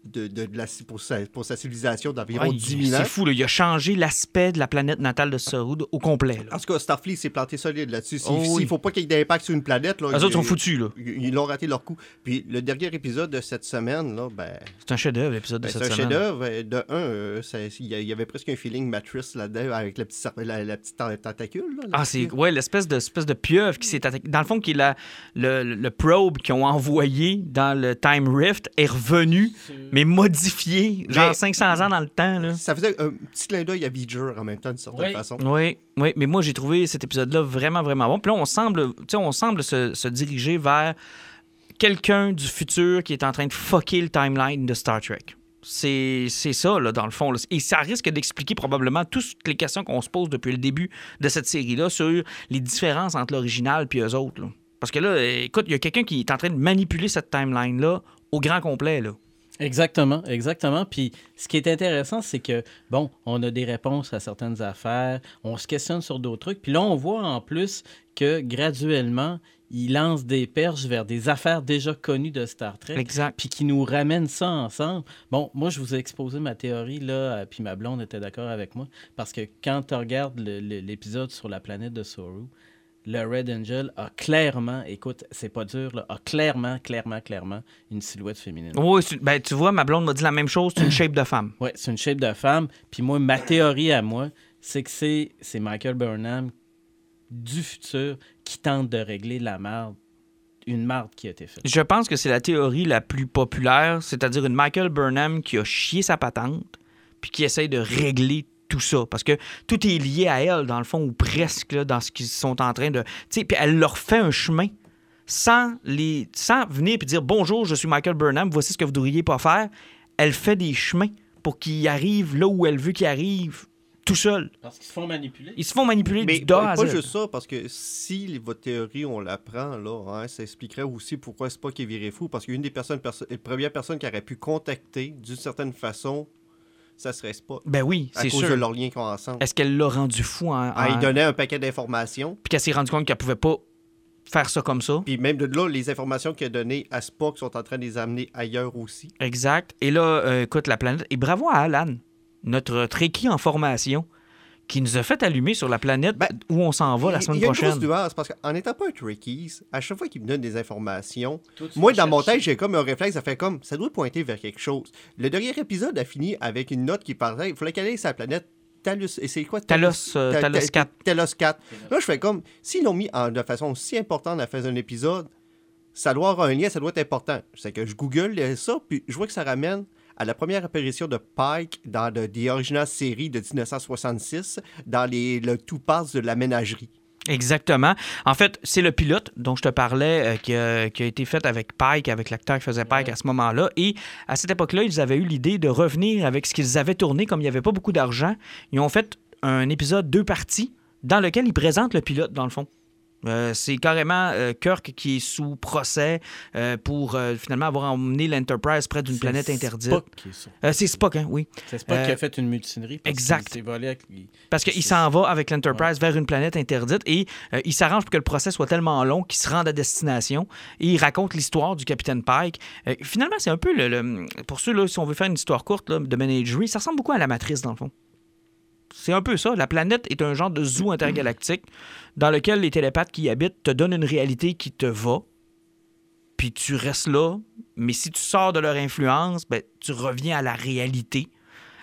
de, de- de la, pour, sa, pour sa civilisation d'environ Ouais, 10 000 ans. c'est fou, là. il a changé l'aspect de la planète natale de Saru au complet. Là. En tout cas, Starfleet s'est planté solide là-dessus. S'il Oh oui. ne faut pas qu'il y ait d'impact sur une planète, là, Les ils- autres sont foutus, là. Ils ils l'ont raté leur coup. Puis le dernier épisode de cette semaine, là, ben, C'est un chef-d'œuvre, l'épisode de Ben, cette c'est un semaine. chef-d'œuvre. euh, De un, euh, ça- il y, avait presque un feeling Matrice là-dedans avec la petite, la, la petite ten- tentacule. là, Ah, c'est ouais, l'espèce de, espèce de pieuvre qui s'est attaqué. Dans le fond, qui est la, le, le probe qu'ils ont envoyé dans le Time Rift est revenu, mais modifié, genre Mais- 500 ans dans le temps. Là. Ça faisait un petit clin d'œil à Voyager en même temps, d'une certaine Oui. façon. Oui, oui, mais moi j'ai trouvé cet épisode-là vraiment, vraiment bon. Puis là, on semble, tu sais, on semble se, se diriger vers quelqu'un du futur qui est en train de fucker le timeline de Star Trek. C'est c'est ça, là, dans le fond. là. Et ça risque d'expliquer probablement toutes les questions qu'on se pose depuis le début de cette série-là sur les différences entre l'original et eux autres. là. Parce que là, écoute, il y a quelqu'un qui est en train de manipuler cette timeline-là au grand complet. Là. Exactement, exactement. Puis ce qui est intéressant, c'est que, bon, on a des réponses à certaines affaires, on se questionne sur d'autres trucs. Puis là, on voit en plus que graduellement, il lance des perches vers des affaires déjà connues de Star Trek. Exact. Puis qui nous ramènent ça ensemble. Bon, moi, je vous ai exposé ma théorie, là, euh, puis ma blonde était d'accord avec moi. Parce que quand tu regardes l'épisode sur la planète de Saru, le Red Angel a clairement, écoute, c'est pas dur, là, a clairement, clairement, clairement une silhouette féminine. Oui, ben, tu vois, ma blonde m'a dit la même chose, c'est une shape de femme. Ouais, c'est une shape de femme. Puis moi, ma théorie à moi, c'est que c'est c'est Michael Burnham du futur qui tente de régler la merde, une merde qui a été faite. Je pense que c'est la théorie la plus populaire, c'est-à-dire une Michael Burnham qui a chié sa patente, puis qui essaye de régler tout ça. Parce que tout est lié à elle, dans le fond, ou presque, là, dans ce qu'ils sont en train de... Tu sais, puis elle leur fait un chemin sans, les, sans venir et dire « Bonjour, je suis Michael Burnham, voici ce que vous devriez pas faire ». Elle fait des chemins pour qu'ils arrivent là où elle veut qu'ils arrivent, tout seul. Parce qu'ils se font manipuler. Ils se font manipuler Mais du pas, pas juste ça, parce que si votre théorie, on la prend, là, hein, ça expliquerait aussi pourquoi c'est pas qu'il virait fou. Parce qu'une des personnes, perso- les premières personnes qui aurait pu contacter d'une certaine façon, ça serait Spock. Ben oui, À c'est cause sûr. de leur lien qu'ils ont ensemble. Est-ce qu'elle l'a rendu fou en, Ah, il donnait un paquet d'informations. puis qu'elle s'est rendue compte qu'elle pouvait pas faire ça comme ça. Puis même de là, les informations qu'il a données à Spock sont en train de les amener ailleurs aussi. Exact. Et là, euh, écoute, la planète. Et bravo à Alan, notre tréquis en formation, qui nous a fait allumer sur la planète Ben, où on s'en va la semaine il y a une prochaine. parce qu'en n'étant pas un Trekkies, à chaque fois qu'il me donne des informations, moi dans mon tête, j'ai comme un réflexe, ça fait comme ça doit pointer vers quelque chose. Le dernier épisode a fini avec une note qui parlait, il fallait qu'elle aille sur la planète Talus. Et c'est quoi? Talos, euh, Ta- Talos ta- 4. Talos 4. Là, je fais comme s'ils l'ont mis en- de façon si importante à faire un épisode, ça doit avoir un lien, ça doit être important. C'est que je google ça, puis je vois que ça ramène à la première apparition de Pike dans le, The Original Series de 1966, dans les, le tout passe de la ménagerie. Exactement. En fait, c'est le pilote dont je te parlais euh, qui, a, qui a été fait avec Pike, avec l'acteur qui faisait Pike à ce moment-là. Et à cette époque-là, ils avaient eu l'idée de revenir avec ce qu'ils avaient tourné, comme il n'y avait pas beaucoup d'argent. Ils ont fait un épisode deux parties dans lequel ils présentent le pilote, dans le fond. Euh, c'est carrément euh, Kirk qui est sous procès euh, pour finalement avoir emmené l'Enterprise près d'une planète interdite. Spock qui est sur- c'est Spock, hein, oui. C'est Spock qui a fait une mutinerie. parce exact. volé avec Parce qu'il s'en va avec l'Enterprise vers une planète interdite et il s'arrange pour que le procès soit tellement long qu'il se rende à destination et il raconte l'histoire du capitaine Pike. Finalement, c'est un peu le, le- Pour ceux, là, si on veut faire une histoire courte là, de Menagerie, ça ressemble beaucoup à la Matrice, dans le fond. C'est un peu ça. La planète est un genre de zoo intergalactique dans lequel les télépathes qui y habitent te donnent une réalité qui te va, puis tu restes là. Mais si tu sors de leur influence, ben, tu reviens à la réalité.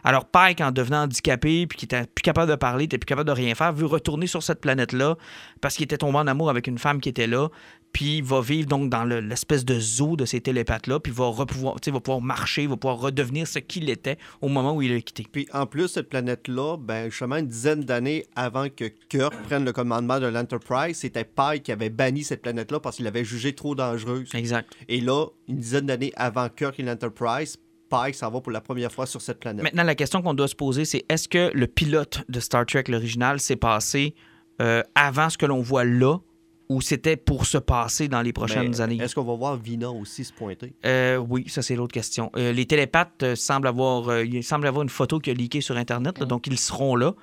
Alors Pike, en devenant handicapé, puis qui était plus capable de parler, était plus capable de rien faire, veut retourner sur cette planète-là parce qu'il était tombé en amour avec une femme qui était là, puis il va vivre donc dans le- l'espèce de zoo de ces télépathes-là, puis il va, repouvoir- va pouvoir marcher, il va pouvoir redevenir ce qu'il était au moment où il a quitté. Puis en plus, cette planète-là, ben, justement, une dizaine d'années avant que Kirk prenne le commandement de l'Enterprise, c'était Pike qui avait banni cette planète-là parce qu'il l'avait jugée trop dangereuse. Exact. Et là, une dizaine d'années avant Kirk et l'Enterprise, Pike s'en va pour la première fois sur cette planète. Maintenant, la question qu'on doit se poser, c'est est-ce que le pilote de Star Trek, l'original, s'est passé euh, avant ce que l'on voit là, ou c'était pour se passer dans les prochaines Mais années? Est-ce qu'on va voir Vina aussi se pointer? Euh, oui, ça c'est l'autre question. Euh, les télépathes euh, semblent avoir, il semble avoir une photo qui a leaké sur Internet, là, donc ils seront là.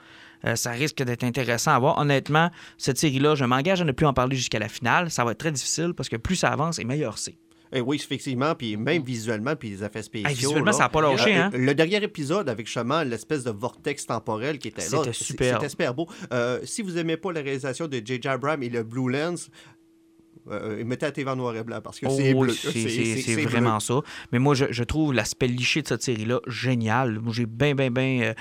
Euh, ça risque d'être intéressant à voir. Honnêtement, cette série-là, je m'engage à ne plus en parler jusqu'à la finale. Ça va être très difficile parce que plus ça avance et meilleur c'est. Eh oui, effectivement, puis même visuellement, puis les effets spéciaux. Hey, visuellement, là. ça n'a pas lâché, Euh, hein? Le dernier épisode avec justement l'espèce de vortex temporel qui était là. C'était super. C'était super beau. Euh, si vous aimez pas la réalisation de J.J. Abrams et le Blue Lens, euh, mettez la TV en noir et blanc parce que Oh c'est bleu. c'est- bleu. vraiment ça. Mais moi, je, je trouve l'aspect liché de cette série-là génial. Moi, j'ai bien, bien, bien.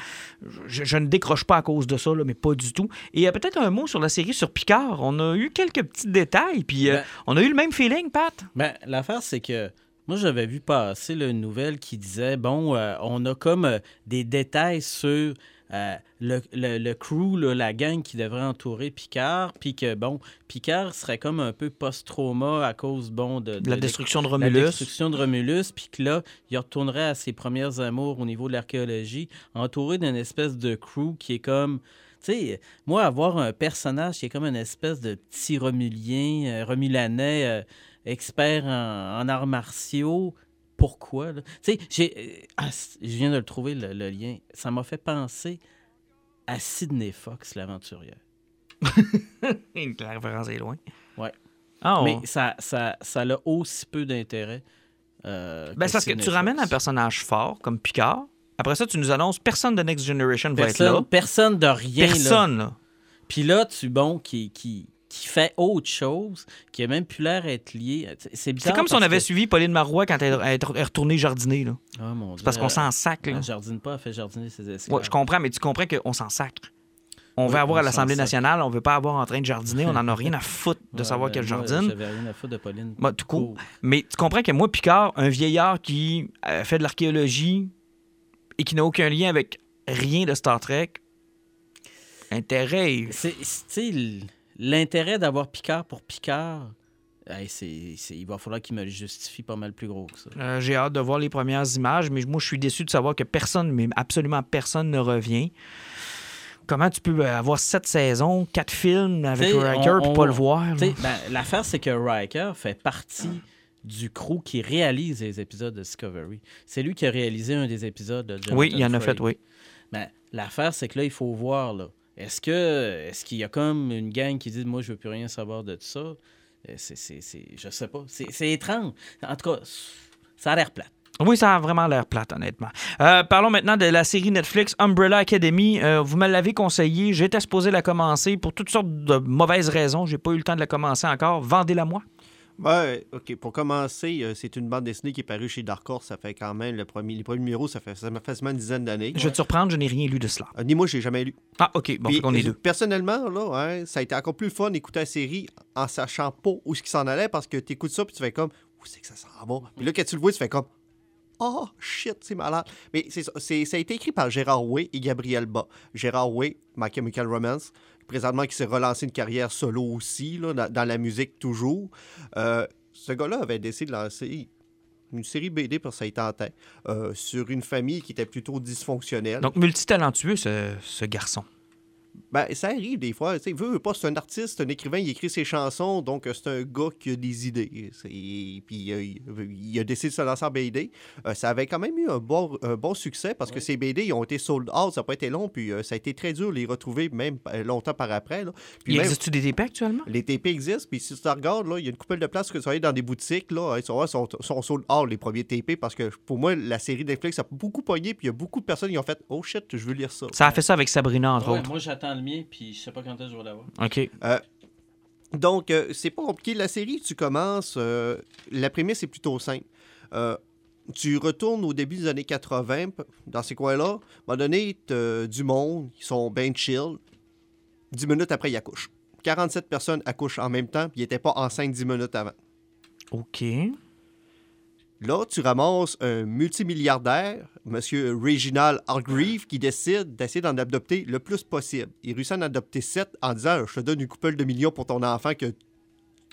je, je ne décroche pas à cause de ça, là, mais pas du tout. Et euh, peut-être un mot sur la série sur Picard. On a eu quelques petits détails, puis euh, Ben- on a eu le même feeling, Pat. Ben, l'affaire, c'est que moi, j'avais vu passer là, une nouvelle qui disait bon, euh, on a comme euh, des détails sur euh, le, le- le crew, là, la gang qui devrait entourer Picard, puis que, bon, Picard serait comme un peu post-trauma à cause, bon, de, de- La de- destruction de la Romulus. destruction de Romulus, puis que là, il retournerait à ses premières amours au niveau de l'archéologie, entouré d'une espèce de crew qui est comme. Tu sais, moi, avoir un personnage qui est comme une espèce de petit Romulien, euh, Romulanais, euh, expert en, en arts martiaux, pourquoi? Tu sais, j'ai. euh, ah, je viens de le trouver, le, le lien. Ça m'a fait penser à Sidney Fox, l'aventurière. La référence est loin. Ouais. Ah, Mais ça, ça, ça a aussi peu d'intérêt. euh, Ben, c'est parce que tu ramènes un personnage fort, comme Picard. Après ça, tu nous annonces personne de Next Generation va être là. Personne, personne de rien. Personne, là. Puis là, tu, bon, qui, qui, qui fait autre chose, qui a même plus l'air d'être lié. C'est C'est bizarre. comme si on avait que- suivi Pauline Marois quand elle est retournée jardiner. là. Ah, mon C'est Dieu. parce qu'on s'en sac. Là. Elle jardine pas, elle fait jardiner ses esclaves. Ouais, je comprends, mais tu comprends qu'on s'en sacre. On Oui, veut avoir on à l'Assemblée nationale, on veut pas avoir en train de jardiner, on en a rien à foutre de Ouais, savoir ben, qu'elle moi, jardine. J'avais rien à foutre de Pauline. Bah, tout court. Mais tu comprends que moi, Picard, un vieillard qui euh, fait de l'archéologie et qui n'a aucun lien avec rien de Star Trek, intérêt. C'est, c'est- l- l'intérêt d'avoir Picard pour Picard, hey, il va falloir qu'il me le justifie pas mal plus gros que ça. Euh, J'ai hâte de voir les premières images, mais moi, je suis déçu de savoir que personne, mais absolument personne ne revient. Comment tu peux avoir sept saisons, quatre films avec T'sais, Riker et pas le voir? ben, l'affaire, c'est que Riker fait partie du crew qui réalise les épisodes de Discovery. C'est lui qui a réalisé un des épisodes de Jonathan Oui, il y en a fait, oui. Ben, l'affaire, c'est que là, il faut voir, là. Est-ce que est-ce qu'il y a comme une gang qui dit moi je veux plus rien savoir de ça? Euh, C'est, c'est, je sais pas. C'est, étrange. En tout cas, ça a l'air plate. Oui, ça a vraiment l'air plate, honnêtement. Euh, parlons maintenant de la série Netflix Umbrella Academy. Euh, vous me l'avez conseillé. J'étais supposé la commencer pour toutes sortes de mauvaises raisons. J'ai pas eu le temps de la commencer encore. Vendez-la moi. Ouais, OK. Pour commencer, euh, c'est une bande dessinée qui est parue chez Dark Horse. Ça fait quand même le premier, les premiers numéros, ça fait, ça facilement une dizaine d'années. Je vais te surprendre, je n'ai rien lu de cela. Euh, ni moi, j'ai jamais lu. Ah, OK. Bon, Puis, qu'on est euh, deux. Personnellement, là, hein, ça a été encore plus fun d'écouter la série en sachant pas où ce qui s'en allait parce que tu écoutes ça puis tu fais comme où c'est que ça s'en va? Puis là, quand tu le vois, tu fais comme Oh shit, c'est malade. Mais c'est- ça a été écrit par Gérard Way et Gabriel Bas. Gérard Way, My Chemical Romance, présentement qui s'est relancé une carrière solo aussi, là, dans, la musique toujours. Euh, ce gars-là avait décidé de lancer une série BD ça y tentait, euh, sur une famille qui était plutôt dysfonctionnelle. Donc, multitalentueux, ce, ce garçon. Ben, ça arrive des fois. Tu veut pas, c'est un artiste, un écrivain, il écrit ses chansons, donc euh, c'est un gars qui a des idées. C'est- Puis euh, il, il a décidé de se lancer en BD. Euh, ça avait quand même eu un bon, un bon succès parce que ces BD, ils ont été sold out, ça n'a pas été long, puis euh, ça a été très dur de les retrouver, même euh, longtemps par après. là. Puis Il même- existe-tu des TP actuellement? les TP existent, puis si tu te regardes, là, il y a une couple de places que tu vas aller dans des boutiques, là, ils sont, sont, sont sold out, les premiers TP, parce que pour moi, la série Netflix a beaucoup pogné, puis il y a beaucoup de personnes qui ont fait « Oh shit, je veux lire ça ». Ça a fait ça avec Sabrina, entre Ouais, autres. moi, j'attends le mien, puis je sais pas quand est-ce que je vais l'avoir. OK. Donc, euh, c'est pas compliqué. La série, tu commences. euh, la prémisse est plutôt simple. Euh, tu retournes au début des années 80, p- dans ces coins-là. À un moment donné, t'as du monde, ils sont bien chill. 10 minutes après, ils accouchent. 47 personnes accouchent en même temps, puis ils n'étaient pas enceintes 10 minutes avant. OK. Là, tu ramasses un multimilliardaire, M. Reginald Hargreave, qui décide d'essayer d'en adopter le plus possible. Il réussit à en adopter 7 en disant Je te donne une couple de millions pour ton enfant que tu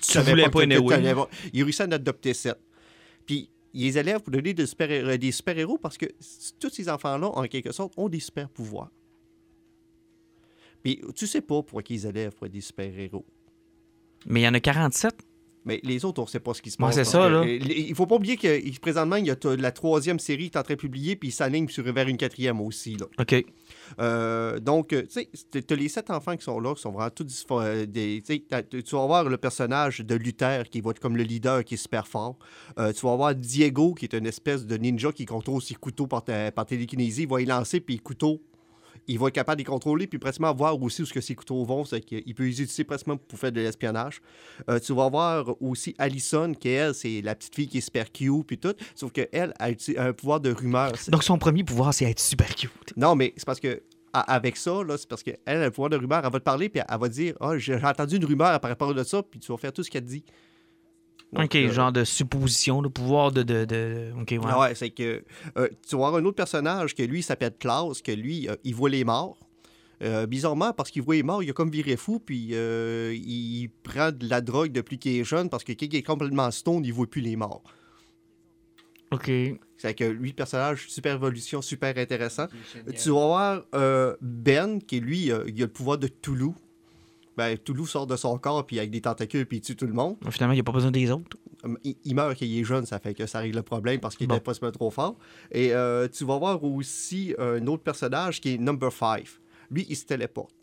savais voulais pas anyway. avoir. Il réussit à en adopter 7. Puis, il les élève pour donner des super- des super-héros parce que tous ces enfants-là, en quelque sorte, ont des super-pouvoirs. Puis, tu sais pas pourquoi ils élèvent pour être des super-héros. Mais il y en a 47. Mais les autres, on ne sait pas ce qui se Ouais, passe. c'est ça, là. euh, Il faut pas oublier que présentement, il y a la troisième série qui est en train de publier, puis il sur vers une quatrième aussi. Là. OK. Euh, donc, euh, tu sais, tu as les sept enfants qui sont là, qui sont vraiment tous des. tu vas avoir le personnage de Luther qui va être comme le leader, qui est super fort. Euh, tu vas avoir Diego, qui est une espèce de ninja qui contrôle ses couteaux par, par télékinésie. Il va y lancer, puis les couteaux il va être capable de les contrôler, puis pratiquement voir aussi où ce que ses couteaux vont. C'est qu'il peut les utiliser pratiquement pour faire de l'espionnage. Euh, tu vas voir aussi Allison, qui elle, c'est la petite fille qui est super cute, puis tout. Sauf qu'elle a un pouvoir de rumeur. Donc, son premier pouvoir, c'est être super cute. Non, mais c'est parce que avec ça, là, c'est parce qu'elle a le pouvoir de rumeur. Elle va te parler, puis elle va te dire Ah, j'ai entendu une rumeur par rapport à ça, puis tu vas faire tout ce qu'elle te dit. Donc, ok, euh, genre de supposition, de pouvoir de. de, de... Ok, ouais. Ah ouais, c'est que euh, tu vas avoir un autre personnage que lui, il s'appelle Klaus, que lui, euh, il voit les morts. Euh, bizarrement, parce qu'il voit les morts, il a comme viré fou, puis euh, il prend de la drogue depuis qu'il est jeune, parce que quand il est complètement stone, il voit plus les morts. Ok. C'est que lui, le personnage, super évolution, super intéressant. Tu vas voir euh, Ben, qui lui, euh, il a le pouvoir de Toulouse. Ben, Toulouse sort de son corps, puis avec des tentacules, puis il tue tout le monde. Finalement, il n'y a pas besoin des autres. Hum, Il, il meurt quand il est jeune, ça fait que ça règle le problème parce qu'il Bon. n'était pas se mettre trop fort. Et euh, tu vas voir aussi un autre personnage qui est Number 5. Lui, il se téléporte.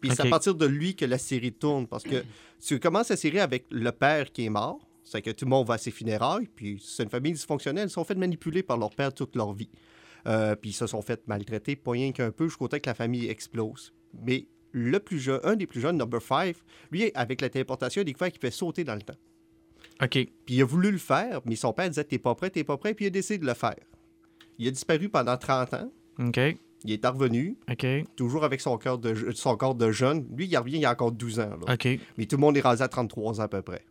Puis c'est à partir de lui que la série tourne parce que tu commences la série avec le père qui est mort. C'est que tout le monde va à ses funérailles, puis c'est une famille dysfonctionnelle. Ils sont fait manipuler par leur père toute leur vie. Euh, puis ils se sont fait maltraiter, pas rien qu'un peu, jusqu'au temps que la famille explose. Mais le plus jeune, un des plus jeunes, Number 5, lui, avec la téléportation, il a découvert qu'il fait sauter dans le temps. Ok. Puis il a voulu le faire, mais son père disait T'es pas prêt, t'es pas prêt, puis il a décidé de le faire. Il a disparu pendant 30 ans. Ok. Il est revenu, Ok. toujours avec son corps de, son corps de jeune. Lui, il revient, il a encore 12 ans. là. Ok. Mais tout le monde est rasé à 33 ans à peu près.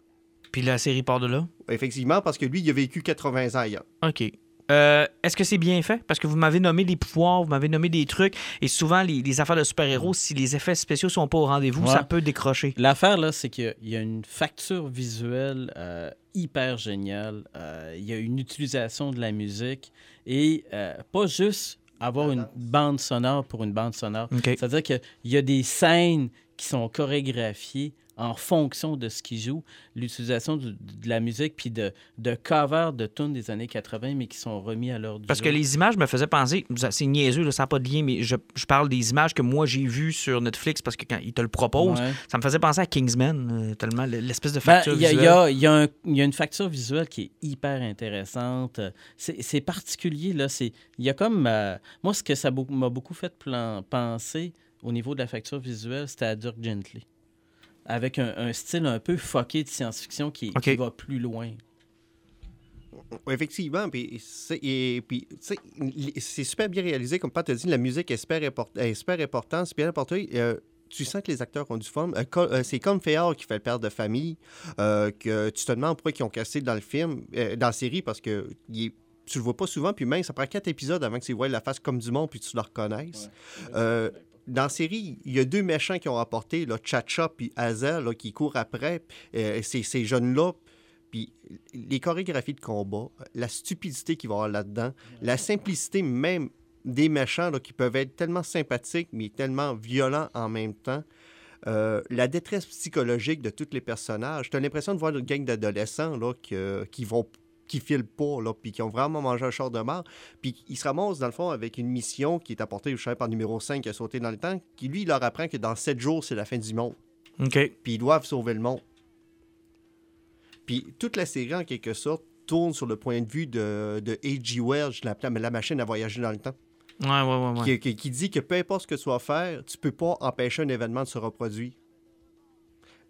Puis la série part de là? Effectivement, parce que lui, il a vécu 80 ans ailleurs. OK. Euh, Est-ce que c'est bien fait? Parce que vous m'avez nommé des pouvoirs, vous m'avez nommé des trucs, et souvent, les, les affaires de super-héros, si les effets spéciaux sont pas au rendez-vous, Ouais. ça peut décrocher. L'affaire, là, c'est qu'il y a- il y a une facture visuelle euh, hyper géniale. Euh, il y a une utilisation de la musique et euh, pas juste avoir une bande sonore pour une bande sonore. OK. C'est-à-dire qu'il y a des scènes qui sont chorégraphiées en fonction de ce qui joue, l'utilisation de, de la musique, puis de, de covers de tunes des années 80, mais qui sont remis à l'heure du Parce que les images me faisaient penser, c'est niaiseux, là, ça n'a pas de lien, mais je, je parle des images que moi j'ai vues sur Netflix parce que quand ils te le proposent, Ouais. ça me faisait penser à Kingsman, euh, tellement l'espèce de Ben, facture Il y, a- il y visuelle. a, il y a y une facture visuelle qui est hyper intéressante. C'est particulier. Là. C'est- Il y a comme. euh, moi, ce que ça m'a beaucoup fait penser au niveau de la facture visuelle, c'était à Dirk Gently. Avec un, un style un peu fucké de science-fiction qui, qui va plus loin. Effectivement, puis c'est super bien réalisé. Comme Pat a dit, la musique est super, import- est super importante, c'est bien important. Euh, tu sens que les acteurs ont du fun. Euh, euh, c'est comme Féard qui fait le père de famille, euh, que tu te demandes pourquoi ils ont cassé dans le film, euh, dans la série, parce que il est- tu le vois pas souvent, puis même ça prend quatre épisodes avant que tu vois la face comme du monde, puis tu le reconnaisses. Euh, dans la série, il y a deux méchants qui ont rapporté, là, Chacha puis Hazel, qui courent après. Euh, ces, ces jeunes-là, puis les chorégraphies de combat, la stupidité qu'il va y avoir là-dedans, la simplicité même des méchants qui peuvent être tellement sympathiques, mais tellement violents en même temps. Euh, la détresse psychologique de tous les personnages. Tu as l'impression de voir une gang d'adolescents qui vont qui filent pas, là, puis qui ont vraiment mangé un char de mort. Puis ils se ramassent, dans le fond, avec une mission qui est apportée, je sais, par numéro 5 qui a sauté dans le temps, qui, lui, il leur apprend que dans 7 jours, c'est la fin du monde. OK. Puis ils doivent sauver le monde. Puis toute la série, en quelque sorte, tourne sur le point de vue de, de H.G. Wells, la, la machine à voyager dans le temps, Ouais, ouais, ouais. qui, qui- qui dit que peu importe ce que tu vas faire, tu peux pas empêcher un événement de se reproduire.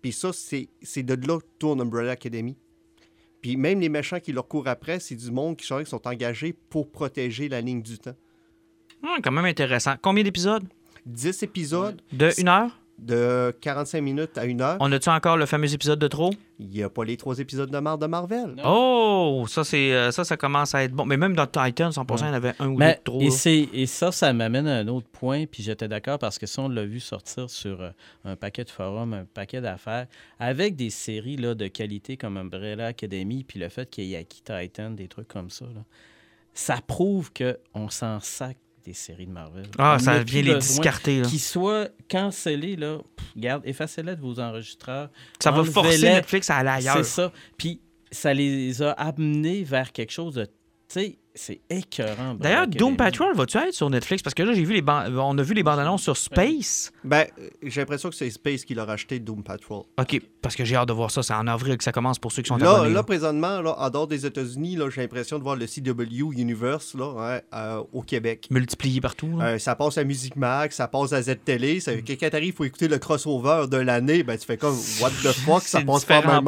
Puis ça, c'est de là que tourne Umbrella Academy. Puis même les méchants qui leur courent après, c'est du monde qui sont, qui sont engagés pour protéger la ligne du temps. Ouais, quand même intéressant. Combien d'épisodes? 10 épisodes De une heure? De 45 minutes à une heure. On a-tu encore le fameux épisode de trop? Il n'y a pas les trois épisodes de Mar de Marvel. Oh! Ça, c'est euh, ça, ça commence à être bon. Mais même dans Titan, 100%, il y en avait un ou deux de trop. et, là. c'est- et ça, ça m'amène à un autre point, puis j'étais d'accord parce que ça, on l'a vu sortir sur euh, un paquet de forums, un paquet d'affaires, avec des séries là, de qualité comme Umbrella Academy, puis le fait qu'il y ait Aki Titan, des trucs comme ça, là, ça prouve qu'on s'en sac des séries de Marvel. Ah, On ça vient les discarter. là. Qu'ils soient cancellés, là, pff, regarde, effacez-les de vos enregistreurs. Ça va forcer Netflix à aller ailleurs. C'est ça. Puis ça les a amenés vers quelque chose de. Tu sais, c'est écœurant. D'ailleurs, Doom. Patrol, va-tu être sur Netflix? Parce que là, j'ai vu les ban- on a vu les bandes annonces sur Space. Ben, euh, j'ai l'impression que c'est Space qui l'a racheté Doom Patrol. OK, parce que j'ai hâte de voir ça. C'est en avril que ça commence pour ceux qui sont Là, abonnés. là, là. présentement, là, en dehors des États-Unis, là, j'ai l'impression de voir le CW Universe là, hein, euh, au Québec. Multiplié partout. Euh, ça passe à Musique Max, ça passe à Z-Télé. Ça, quand t'arrives, il faut écouter le crossover de l'année. Ben, tu fais comme, what the fuck, ça passe pas mal.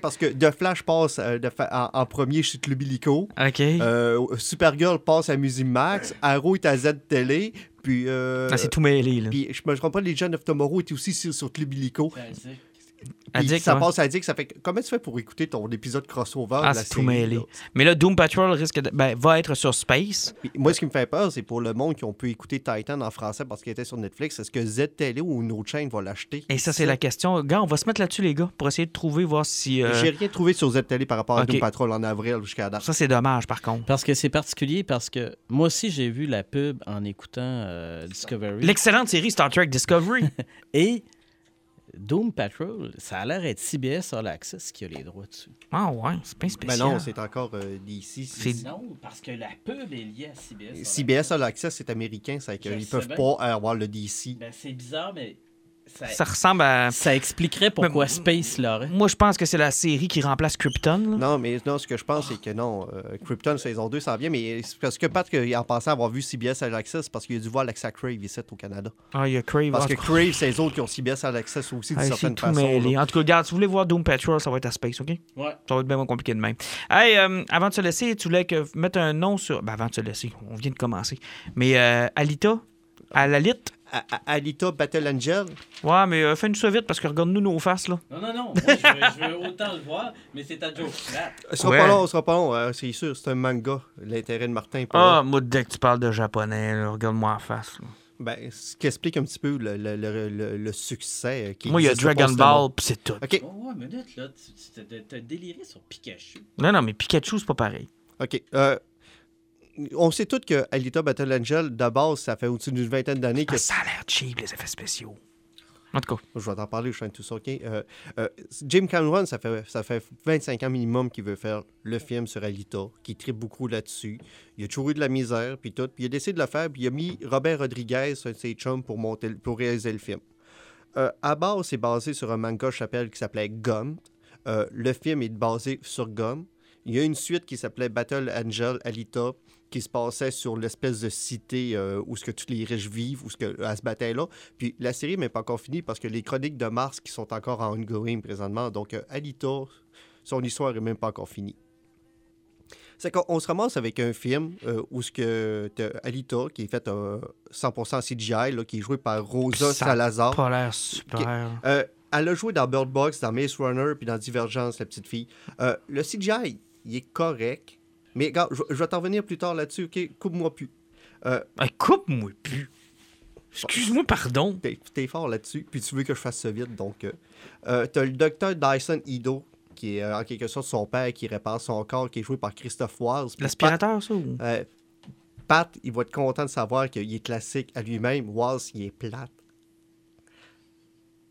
parce que The Flash passe euh, de fa- en, en premier chez Club Illico. OK. Euh, Supergirl passe à Musique Max. Arrow est à Z-Télé. Puis, euh, Ah, c'est tout mêlé. Là. puis je me pas, les Legends of Tomorrow étaient aussi sur, sur Club Illico. Addict, ça ouais. passe à Addict, ça fait comment tu fais pour écouter ton épisode crossover Ah, de la c'est tout série, mêlé. là? Mais là, Doom Patrol risque de, ben, va être sur Space. Puis moi, ce qui me fait peur, c'est pour le monde qui ont pu écouter Titan en français parce qu'il était sur Netflix. Est-ce que Z-Télé ou une autre chaîne va l'acheter? Et ça, c'est la question. Gars, on va se mettre là-dessus, les gars, pour essayer de trouver, voir si. euh, J'ai rien trouvé sur Z-Télé par rapport à. Doom Patrol en avril jusqu'à date. Ça, c'est dommage, par contre. Parce que c'est particulier, parce que moi aussi, j'ai vu la pub en écoutant euh, Discovery. L'excellente série Star Trek Discovery. Et Doom Patrol, ça a l'air d'être CBS All Access qui a les droits dessus. ah ouais, c'est pas Mais spécial. non, c'est encore euh, DC. C'est- Non, parce que la pub est liée à CBS. CBS All Access, c'est américain, qu'ils sais peuvent bien. pas avoir le DC. Ben, c'est bizarre, mais ça, Ça ressemble à. ça expliquerait pourquoi Mais- Space l'aurait. Moi, je pense que c'est la série qui remplace Krypton. là. Non, mais non, ce que je pense, c'est que non. euh, Krypton saison 2, ça vient, mais parce que Pat, en pensant avoir vu CBS All Access, parce qu'il a dû voir Alexa Crave ici au Canada. Ah, il y a Crave. Parce que Crave, c'est les autres qui ont CBS All Access aussi, d'une ah, c'est certaine tout façon. mêlé. En tout cas, regarde, si vous voulez voir Doom Patrol, ça va être à Space, OK? Ouais. Ça va être bien moins compliqué de même. Hey, euh, avant de se laisser, tu voulais que mettre un nom sur. Ben, avant de se laisser, on vient de commencer. Mais euh, Alita, à la lit. Alita Battle Angel, Ouais, mais euh, fais-nous ça vite parce que regarde-nous nos faces, là. Non, non, non. Moi, je veux, je veux autant le voir, mais c'est à Joe Flat. ce sera Ouais. pas long, ce sera pas long, euh, c'est sûr, c'est un manga. L'intérêt de Martin. Ah, moi, dès que tu parles de japonais, là, regarde-moi en face. là. Ben, ce qui explique un petit peu le, le- le- le- le succès euh, qui Moi, il y a Dragon Ball, pis c'est tout. OK, Oh, ouais, minute, là. T'as déliré sur Pikachu. Non, non, mais Pikachu, c'est pas pareil. OK. euh, on sait tous que Alita Battle Angel, de base, ça fait au-dessus d'une vingtaine d'années que Ah, ça a l'air cheap, les effets spéciaux. En tout cas, Je vais t'en parler, je suis tout ça, OK? Euh, euh, Jim Cameron, ça fait, ça fait 25 ans minimum qu'il veut faire le film sur Alita, qui tripe beaucoup là-dessus. Il a toujours eu de la misère, puis tout. Puis il a décidé de le faire, puis il a mis Robert Rodriguez, un de ses chums, pour, monter, pour réaliser le film. Euh, à base, c'est basé sur un manga chapelle qui s'appelait Gum. Euh, le film est basé sur Gum. Il y a une suite qui s'appelait Battle Angel Alita, qui se passait sur l'espèce de cité euh, où ce que tous les riches vivent, où ce que, à ce bataille-là. Puis la série n'est pas encore finie parce que les chroniques de Mars qui sont encore en ongoing présentement. Donc euh, Alita, son histoire est même pas encore finie. C'est qu'on on se ramasse avec un film euh, où ce que Alita, qui est fait euh, 100% CGI, là, qui est joué par Rosa Ça Salazar. pas l'air super. Elle a joué dans Bird Box, dans Maze Runner, puis dans Divergence, la petite fille. Le CGI, il est correct. Mais regarde, je, je vais t'en revenir plus tard là-dessus, OK? Coupe-moi plus. Euh, Coupe-moi plus. Excuse-moi, pardon. T'es fort là-dessus, puis tu veux que je fasse ça vite, donc... Euh, euh, T'as le docteur Dyson Ido, qui est euh, en quelque sorte son père qui répare son corps, qui est joué par Christophe. Puis L'aspirateur, ça, ou? Pat, euh, Pat, il va être content de savoir qu'il est classique à lui-même. Waltz, il est plate.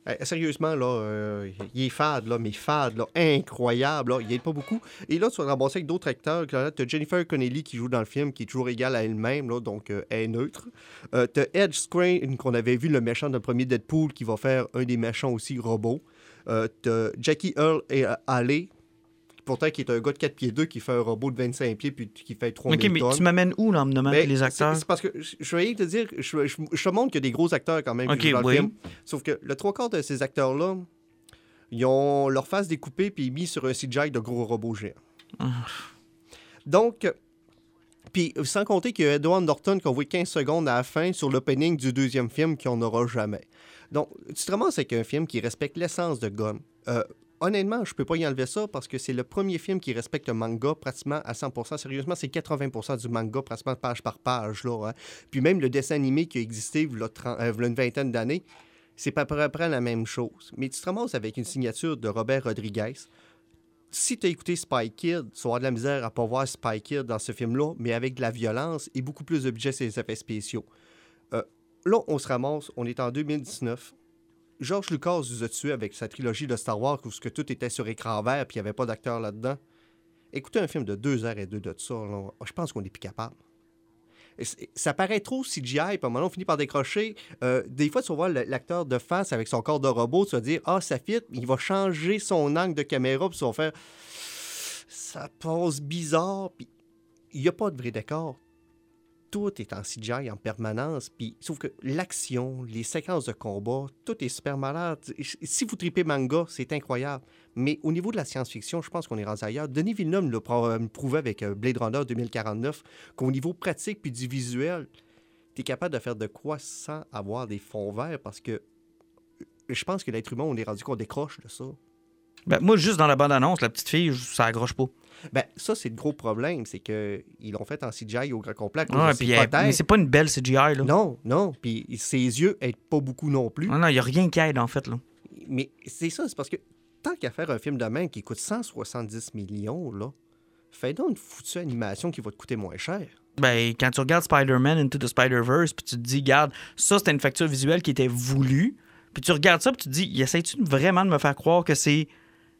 Euh, sérieusement, là, euh, il est fade, là, mais fade, là, incroyable, là, il aide pas beaucoup. Et là, tu vas te avec d'autres acteurs. Tu as Jennifer Connelly qui joue dans le film, qui est toujours égale à elle-même, là, donc euh, elle est neutre. Euh, tu as Edge Screen, qu'on avait vu, le méchant de premier Deadpool, qui va faire un des méchants aussi, robot. Euh, tu as Jackie Earl et euh, Alley, pourtant qui est un gars de 4 pieds 2 qui fait un robot de 25 pieds puis qui fait 3000 Ok, mais tonnes. tu m'amènes où, là, en me nommant Mais les acteurs? C'est parce que je vais te dire, je, je- je te montre qu'il y a des gros acteurs quand même qui Ok, jouent dans oui. le film. Sauf que le trois quarts de ces acteurs-là, ils ont leur face découpée puis mis sur un CGI de gros robots géants. Ah. Donc, puis sans compter qu'il y a Edward Norton qui a envoyé 15 secondes à la fin sur l'opening du deuxième film qu'on n'aura jamais. Donc, tu te ramasses avec un film qui respecte l'essence de Gun. Euh, honnêtement, je peux pas y enlever ça parce que c'est le premier film qui respecte le manga pratiquement à 100%. Sérieusement, c'est 80% du manga pratiquement page par page. Là, hein. Puis même le dessin animé qui a existé il y a 30 euh, une vingtaine d'années, c'est pas à peu près la même chose. Mais tu te ramasses avec une signature de Robert Rodriguez. Si tu as écouté Spy Kid, tu avoir de la misère à pas voir Spy Kid dans ce film-là, mais avec de la violence et beaucoup plus de budget sur les effets spéciaux. Euh, là, on se ramasse, on est en 2019. George Lucas nous a tués avec sa trilogie de Star Wars où ce que tout était sur écran vert puis il n'y avait pas d'acteur là-dedans. Écoutez un film de deux heures et deux de ça, je pense qu'on n'est plus capable. Ça paraît trop CGI, puis à un moment, on finit par décrocher. Euh, des fois, tu vas voir l'acteur de face avec son corps de robot, tu vas dire Ah, ça fit, il va changer son angle de caméra, puis tu vas faire Ça passe bizarre, puis il n'y a pas de vrai décor. Tout est en CGI en permanence, puis sauf que l'action, les séquences de combat, tout est super malade. Si vous tripez manga, c'est incroyable. Mais au niveau de la science-fiction, je pense qu'on est rendu ailleurs. Denis Villeneuve pro- me prouvé avec euh, Blade Runner 2049 qu'au niveau pratique puis du visuel, tu es capable de faire de quoi sans avoir des fonds verts parce que je pense que l'être humain, on est rendu qu'on décroche de ça. Ben, moi, juste dans la bande-annonce, la petite fille, ça accroche pas. Ben, ça, c'est le gros problème, c'est qu'ils l'ont fait en CGI au grand complet. ses puis elle- mais c'est pas une belle CGI, là. Non, non. Puis ses yeux aident pas beaucoup non plus. Non, non, il n'y a rien qui aide, en fait, là. Mais c'est ça, c'est parce que tant qu'à faire un film de même qui coûte 170 millions, là, fais donc une foutue animation qui va te coûter moins cher. Ben, quand tu regardes Spider-Man Into the Spider-Verse, puis tu te dis, garde, ça, c'était une facture visuelle qui était voulue, puis tu regardes ça, puis tu te dis, y essaie-tu vraiment de me faire croire que c'est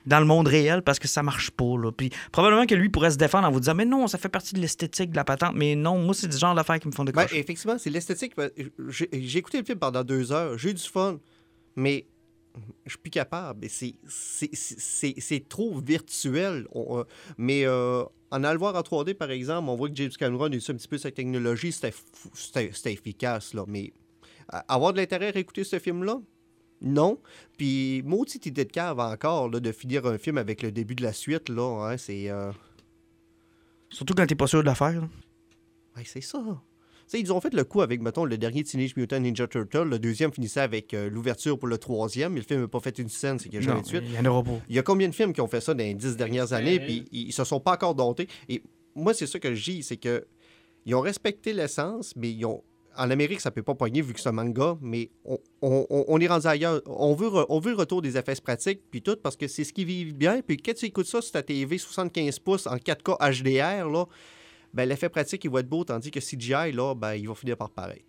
dans le monde réel parce que ça marche pas, là. Puis probablement que lui pourrait se défendre en vous disant, mais non, ça fait partie de l'esthétique de la patente, mais non, moi, c'est du genre d'affaires qui me font Ben, décrocher. effectivement, c'est l'esthétique. Ben, J'ai écouté le film pendant deux heures, j'ai eu du fun, mais je suis plus capable. C'est- trop virtuel. Euh, mais euh, en allant le voir en 3D, par exemple, on voit que James Cameron a utilisé un petit peu sa technologie. C'était efficace, là. Mais avoir de l'intérêt à écouter ce film-là, non. Puis, maudite idée de cave encore, là, de finir un film avec le début de la suite, là. hein, c'est... euh, Surtout quand t'es pas sûr de la faire. là. Ouais, c'est ça. Tu sais, ils ont fait le coup avec, mettons, le dernier Teenage Mutant Ninja Turtle. Le deuxième finissait avec euh, l'ouverture pour le troisième, mais le film n'a pas fait une scène, c'est qu'il n'y a jamais Non, de suite. il y en aura pas. Il y a combien de films qui ont fait ça dans les dix dernières années, puis ils, ils se sont pas encore domptés. Et moi, c'est ça que je dis, c'est que ils ont respecté l'essence, mais ils ont. En Amérique, ça peut pas poigner vu que c'est un manga, mais on, est rendu ailleurs. On veut, re- on veut le retour des effets pratiques, puis tout, parce que c'est ce qui vit bien. Puis quand tu écoutes ça sur ta TV 75 pouces en 4K HDR, là, ben, l'effet pratique, il va être beau, tandis que CGI, là, ben, il va finir par paraître.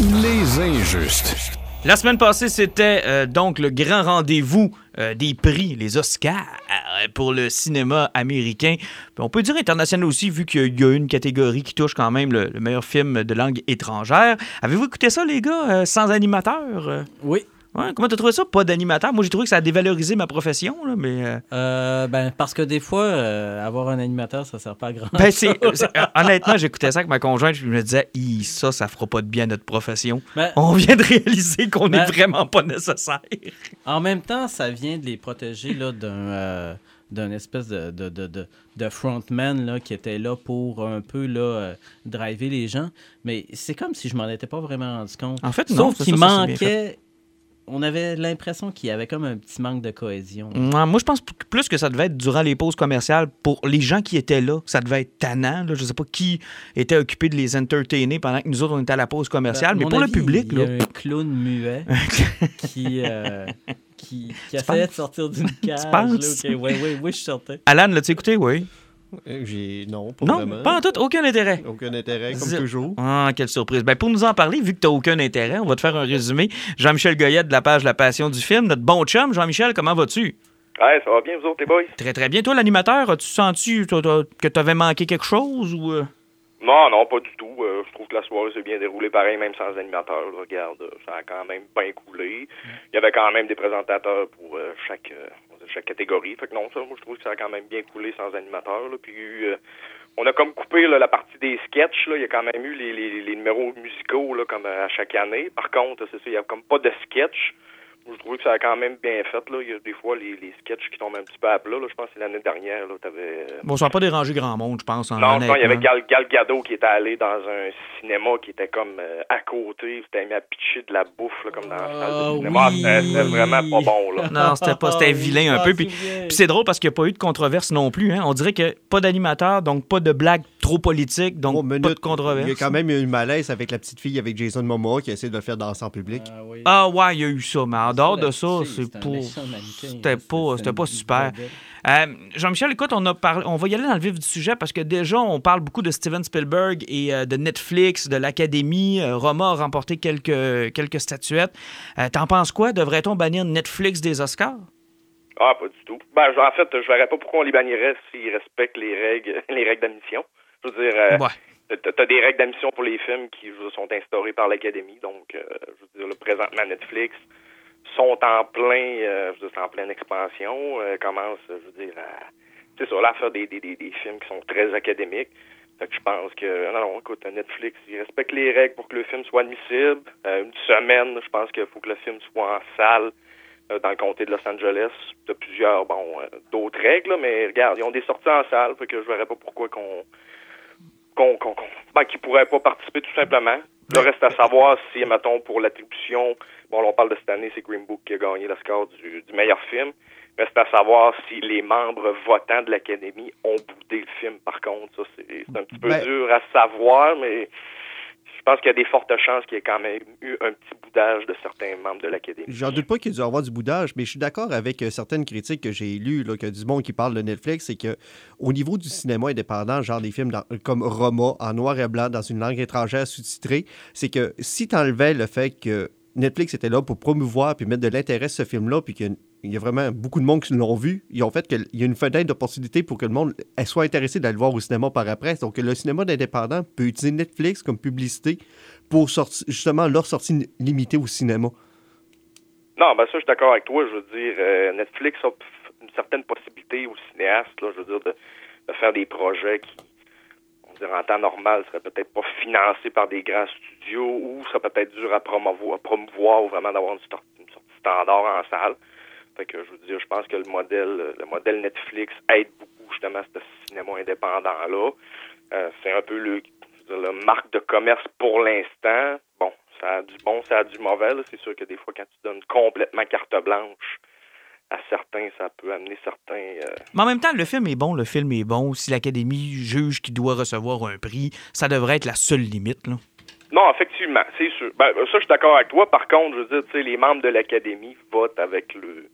Les injustes. La semaine passée, c'était euh, donc le grand rendez-vous euh, des prix, les Oscars, euh, pour le cinéma américain. On peut dire international aussi, vu qu'il y a une catégorie qui touche quand même le, le meilleur film de langue étrangère. Avez-vous écouté ça, les gars, sans animateur? Oui. Ouais, comment t'as trouvé ça, pas d'animateur? Moi, j'ai trouvé que ça a dévalorisé ma profession, là, mais... euh, Euh, ben, parce que des fois, euh, avoir un animateur, ça sert pas à grand ben, c'est, c'est- euh, honnêtement, j'écoutais ça avec ma conjointe, je me disais, ça, ça fera pas de bien à notre profession. Ben, On vient de réaliser qu'on n'est Ben- vraiment pas nécessaire. En même temps, ça vient de les protéger là, d'un, d'un espèce de, de, de, de, frontman là, qui était là pour un peu là, driver les gens. Mais c'est comme si je m'en étais pas vraiment rendu compte. En fait, non, Sauf qu'il manquait. On avait l'impression qu'il y avait comme un petit manque de cohésion. Ouais, moi, je pense plus que ça devait être durant les pauses commerciales pour les gens qui étaient là. Ça devait être tannant. Là. Je sais pas qui était occupé de les entertainer pendant que nous autres, on était à la pause commerciale. Ben, mais pour avis, le public, il y a là. un clown muet qui, euh, qui, qui essayait penses? de sortir d'une cage. penses? là, ouais, ouais, oui, je sortais. Alan, l'as-tu écouté? Oui. Euh, J'ai... Non, pas Non, vraiment. pas en tout. Aucun intérêt. Aucun intérêt, comme toujours. Ah, quelle surprise. Ben, pour nous en parler, vu que tu n'as aucun intérêt, on va te faire un résumé. Jean-Michel Goyette de la page La Passion du film, notre bon chum. Jean-Michel, comment vas-tu? Ouais, ça va bien, vous autres, les boys? Très, très bien. Toi, l'animateur, as-tu senti que tu avais manqué quelque chose ou. euh? Non, non, pas du tout. Euh, je trouve que la soirée s'est bien déroulée pareil, même sans animateur. là. Regarde, ça a quand même bien coulé. Il y avait quand même des présentateurs pour euh, chaque euh, chaque catégorie. Fait que non, ça, moi, je trouve que ça a quand même bien coulé sans animateur. Puis euh, on a comme coupé la partie des sketchs. Là. Il y a quand même eu les, numéros musicaux comme à chaque année. Par contre, c'est ça, il y a comme pas de sketch. Je trouvais que ça a quand même bien fait. Là. Il y a des fois les, les sketchs qui tombent un petit peu à plat. Là. Je pense que c'est l'année dernière. Là, t'avais, euh, Bon, ça n'a pas dérangé grand monde, je pense. non, non, il y avait. Gal, Gal Gadot qui était allé dans un cinéma qui était comme euh, à côté. C'était mis à pitcher de la bouffe, là, comme dans la salle Ah de cinéma. oui. C'était c'était vraiment pas bon, là. Non, c'était pas, c'était Ah, vilain un peu. puis c'est drôle parce qu'il n'y a pas eu de controverse non plus. Hein. On dirait que pas d'animateur, donc pas de blague trop politique, donc Oh, pas de controverse. Il y a quand même eu une malaise avec la petite fille avec Jason Momoa qui essaie de le faire danser en public. Ah, oui. Ah ouais, il y a eu ça, mais en dehors de ça, c'est mannequin, C'était pas, c'était pas super. Euh, Jean-Michel, écoute, on, a parlé, on va y aller dans le vif du sujet parce que déjà, on parle beaucoup de Steven Spielberg et euh, de Netflix, de l'Académie. Euh, Roma a remporté quelques, quelques statuettes. Euh, T'en penses quoi? Devrait-on bannir Netflix des Oscars? Ah, pas du tout. Ben, en fait, je verrais pas pourquoi on les bannirait s'ils respectent les règles, les règles d'admission. Je veux dire, euh, Ouais. t'as- des règles d'admission pour les films qui dire, sont instaurées par l'Académie. Donc, euh, je veux dire, le présentement, Netflix sont en plein, euh, je veux dire, en pleine expansion. Euh, commencent, je veux dire, à, c'est ça, là, faire des, des, des, des films qui sont très académiques. Fait que je pense que, non, non, écoute, Netflix, ils respectent les règles pour que le film soit admissible. Euh, une semaine, je pense qu'il faut que le film soit en salle euh, dans le comté de Los Angeles. Il a plusieurs, bon, euh, d'autres règles, là, mais regarde, ils ont des sorties en salle, fait que je verrais pas pourquoi qu'on, qu'on, qu'on- ben, qu'ils pourraient pas participer tout simplement. Le reste à savoir si, mettons, pour l'attribution, bon, là, on parle de cette année, c'est Green Book qui a gagné le score du, du meilleur film. Reste à savoir si les membres votants de l'Académie ont boudé le film. Par contre, ça, c'est un petit peu Ben- dur à savoir, mais pense qu'il y a des fortes chances qu'il y ait quand même eu un petit boudage de certains membres de l'Académie. J'en doute pas qu'il y a dû avoir du boudage, mais je suis d'accord avec euh, certaines critiques que j'ai lues, là, que du monde qui parle de Netflix, c'est que au niveau du cinéma indépendant, genre des films comme Roma, en noir et blanc, dans une langue étrangère sous-titrée, c'est que si tu enlevais le fait que Netflix était là pour promouvoir puis mettre de l'intérêt sur ce film-là, puis qu'il y a- vraiment beaucoup de monde qui l'ont vu, ils ont fait qu'il y a une fenêtre d'opportunité pour que le monde soit intéressé d'aller le voir au cinéma par après. Donc le cinéma indépendant peut utiliser Netflix comme publicité pour justement leur sortie limitée au cinéma. Non, ben ça, je suis d'accord avec toi. Je veux dire, euh, Netflix a une certaine possibilité aux cinéastes, je veux dire, de, de faire des projets qui, dirait en temps normal, seraient peut-être pas financés par des grands studios ou seraient peut-être dur à promouvoir, à promouvoir ou vraiment d'avoir une, une sortie standard en salle. Fait que je veux dire, je pense que le modèle, le modèle Netflix aide beaucoup justement ce cinéma indépendant-là. Euh, c'est un peu le, dire, marque de commerce pour l'instant. Bon, ça a du bon, ça a du mauvais. C'est sûr que des fois, quand tu donnes complètement carte blanche à certains, ça peut amener certains. euh, Mais en même temps, le film est bon, le film est bon. Si l'Académie juge qu'il doit recevoir un prix, ça devrait être la seule limite. Là. Non, effectivement, c'est sûr. Ben, ça, je suis d'accord avec toi. Par contre, je veux dire, tu sais, les membres de l'Académie votent avec le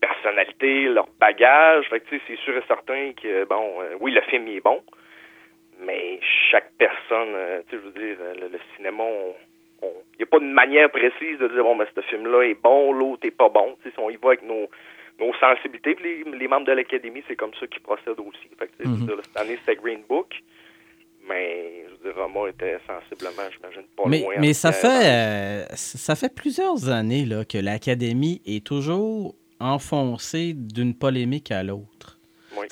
personnalité, leur bagage. Fait que, tu sais, c'est sûr et certain que, bon, euh, oui, le film est bon, mais chaque personne, euh, tu sais, je veux dire, le, le cinéma, il n'y a pas une manière précise de dire, bon, ben, ce film-là est bon, l'autre est pas bon. Tu sais, si on y va avec nos, nos sensibilités, les, les membres de l'Académie, c'est comme ça qu'ils procèdent aussi. Fait que, dire, cette année, c'était Green Book. Mais je veux dire, Roma était sensiblement, j'imagine, pas Mais, loin. mais ça fait, euh, ça fait plusieurs années là, que l'Académie est toujours enfoncée d'une polémique à l'autre.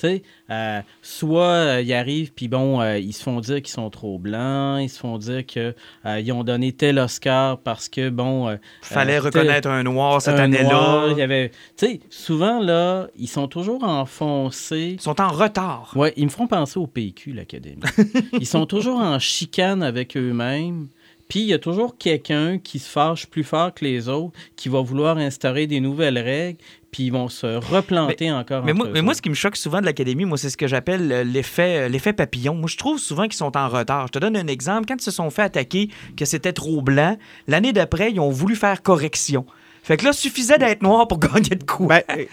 Oui. Euh, soit euh, ils arrivent, puis bon, euh, ils se font dire qu'ils sont trop blancs, ils se font dire qu'ils ont donné tel Oscar parce que, bon... euh, Fallait euh, reconnaître un noir cette année-là. il y avait... Tu sais, souvent, là, ils sont toujours enfoncés... Ils sont en retard. Ouais, ils me font penser au PQ, l'Académie. ils sont toujours en chicane avec eux-mêmes. Puis il y a toujours quelqu'un qui se fâche plus fort que les autres, qui va vouloir instaurer des nouvelles règles, puis ils vont se replanter encore. Mais entre moi, eux mais moi, autres. ce qui me choque souvent de l'Académie, moi, c'est ce que j'appelle euh, l'effet, euh, l'effet papillon. Moi, je trouve souvent qu'ils sont en retard. Je te donne un exemple. Quand ils se sont fait attaquer, que c'était trop blanc, l'année d'après, ils ont voulu faire correction. Fait que là, suffisait d'être noir pour gagner de coups. Ben, euh,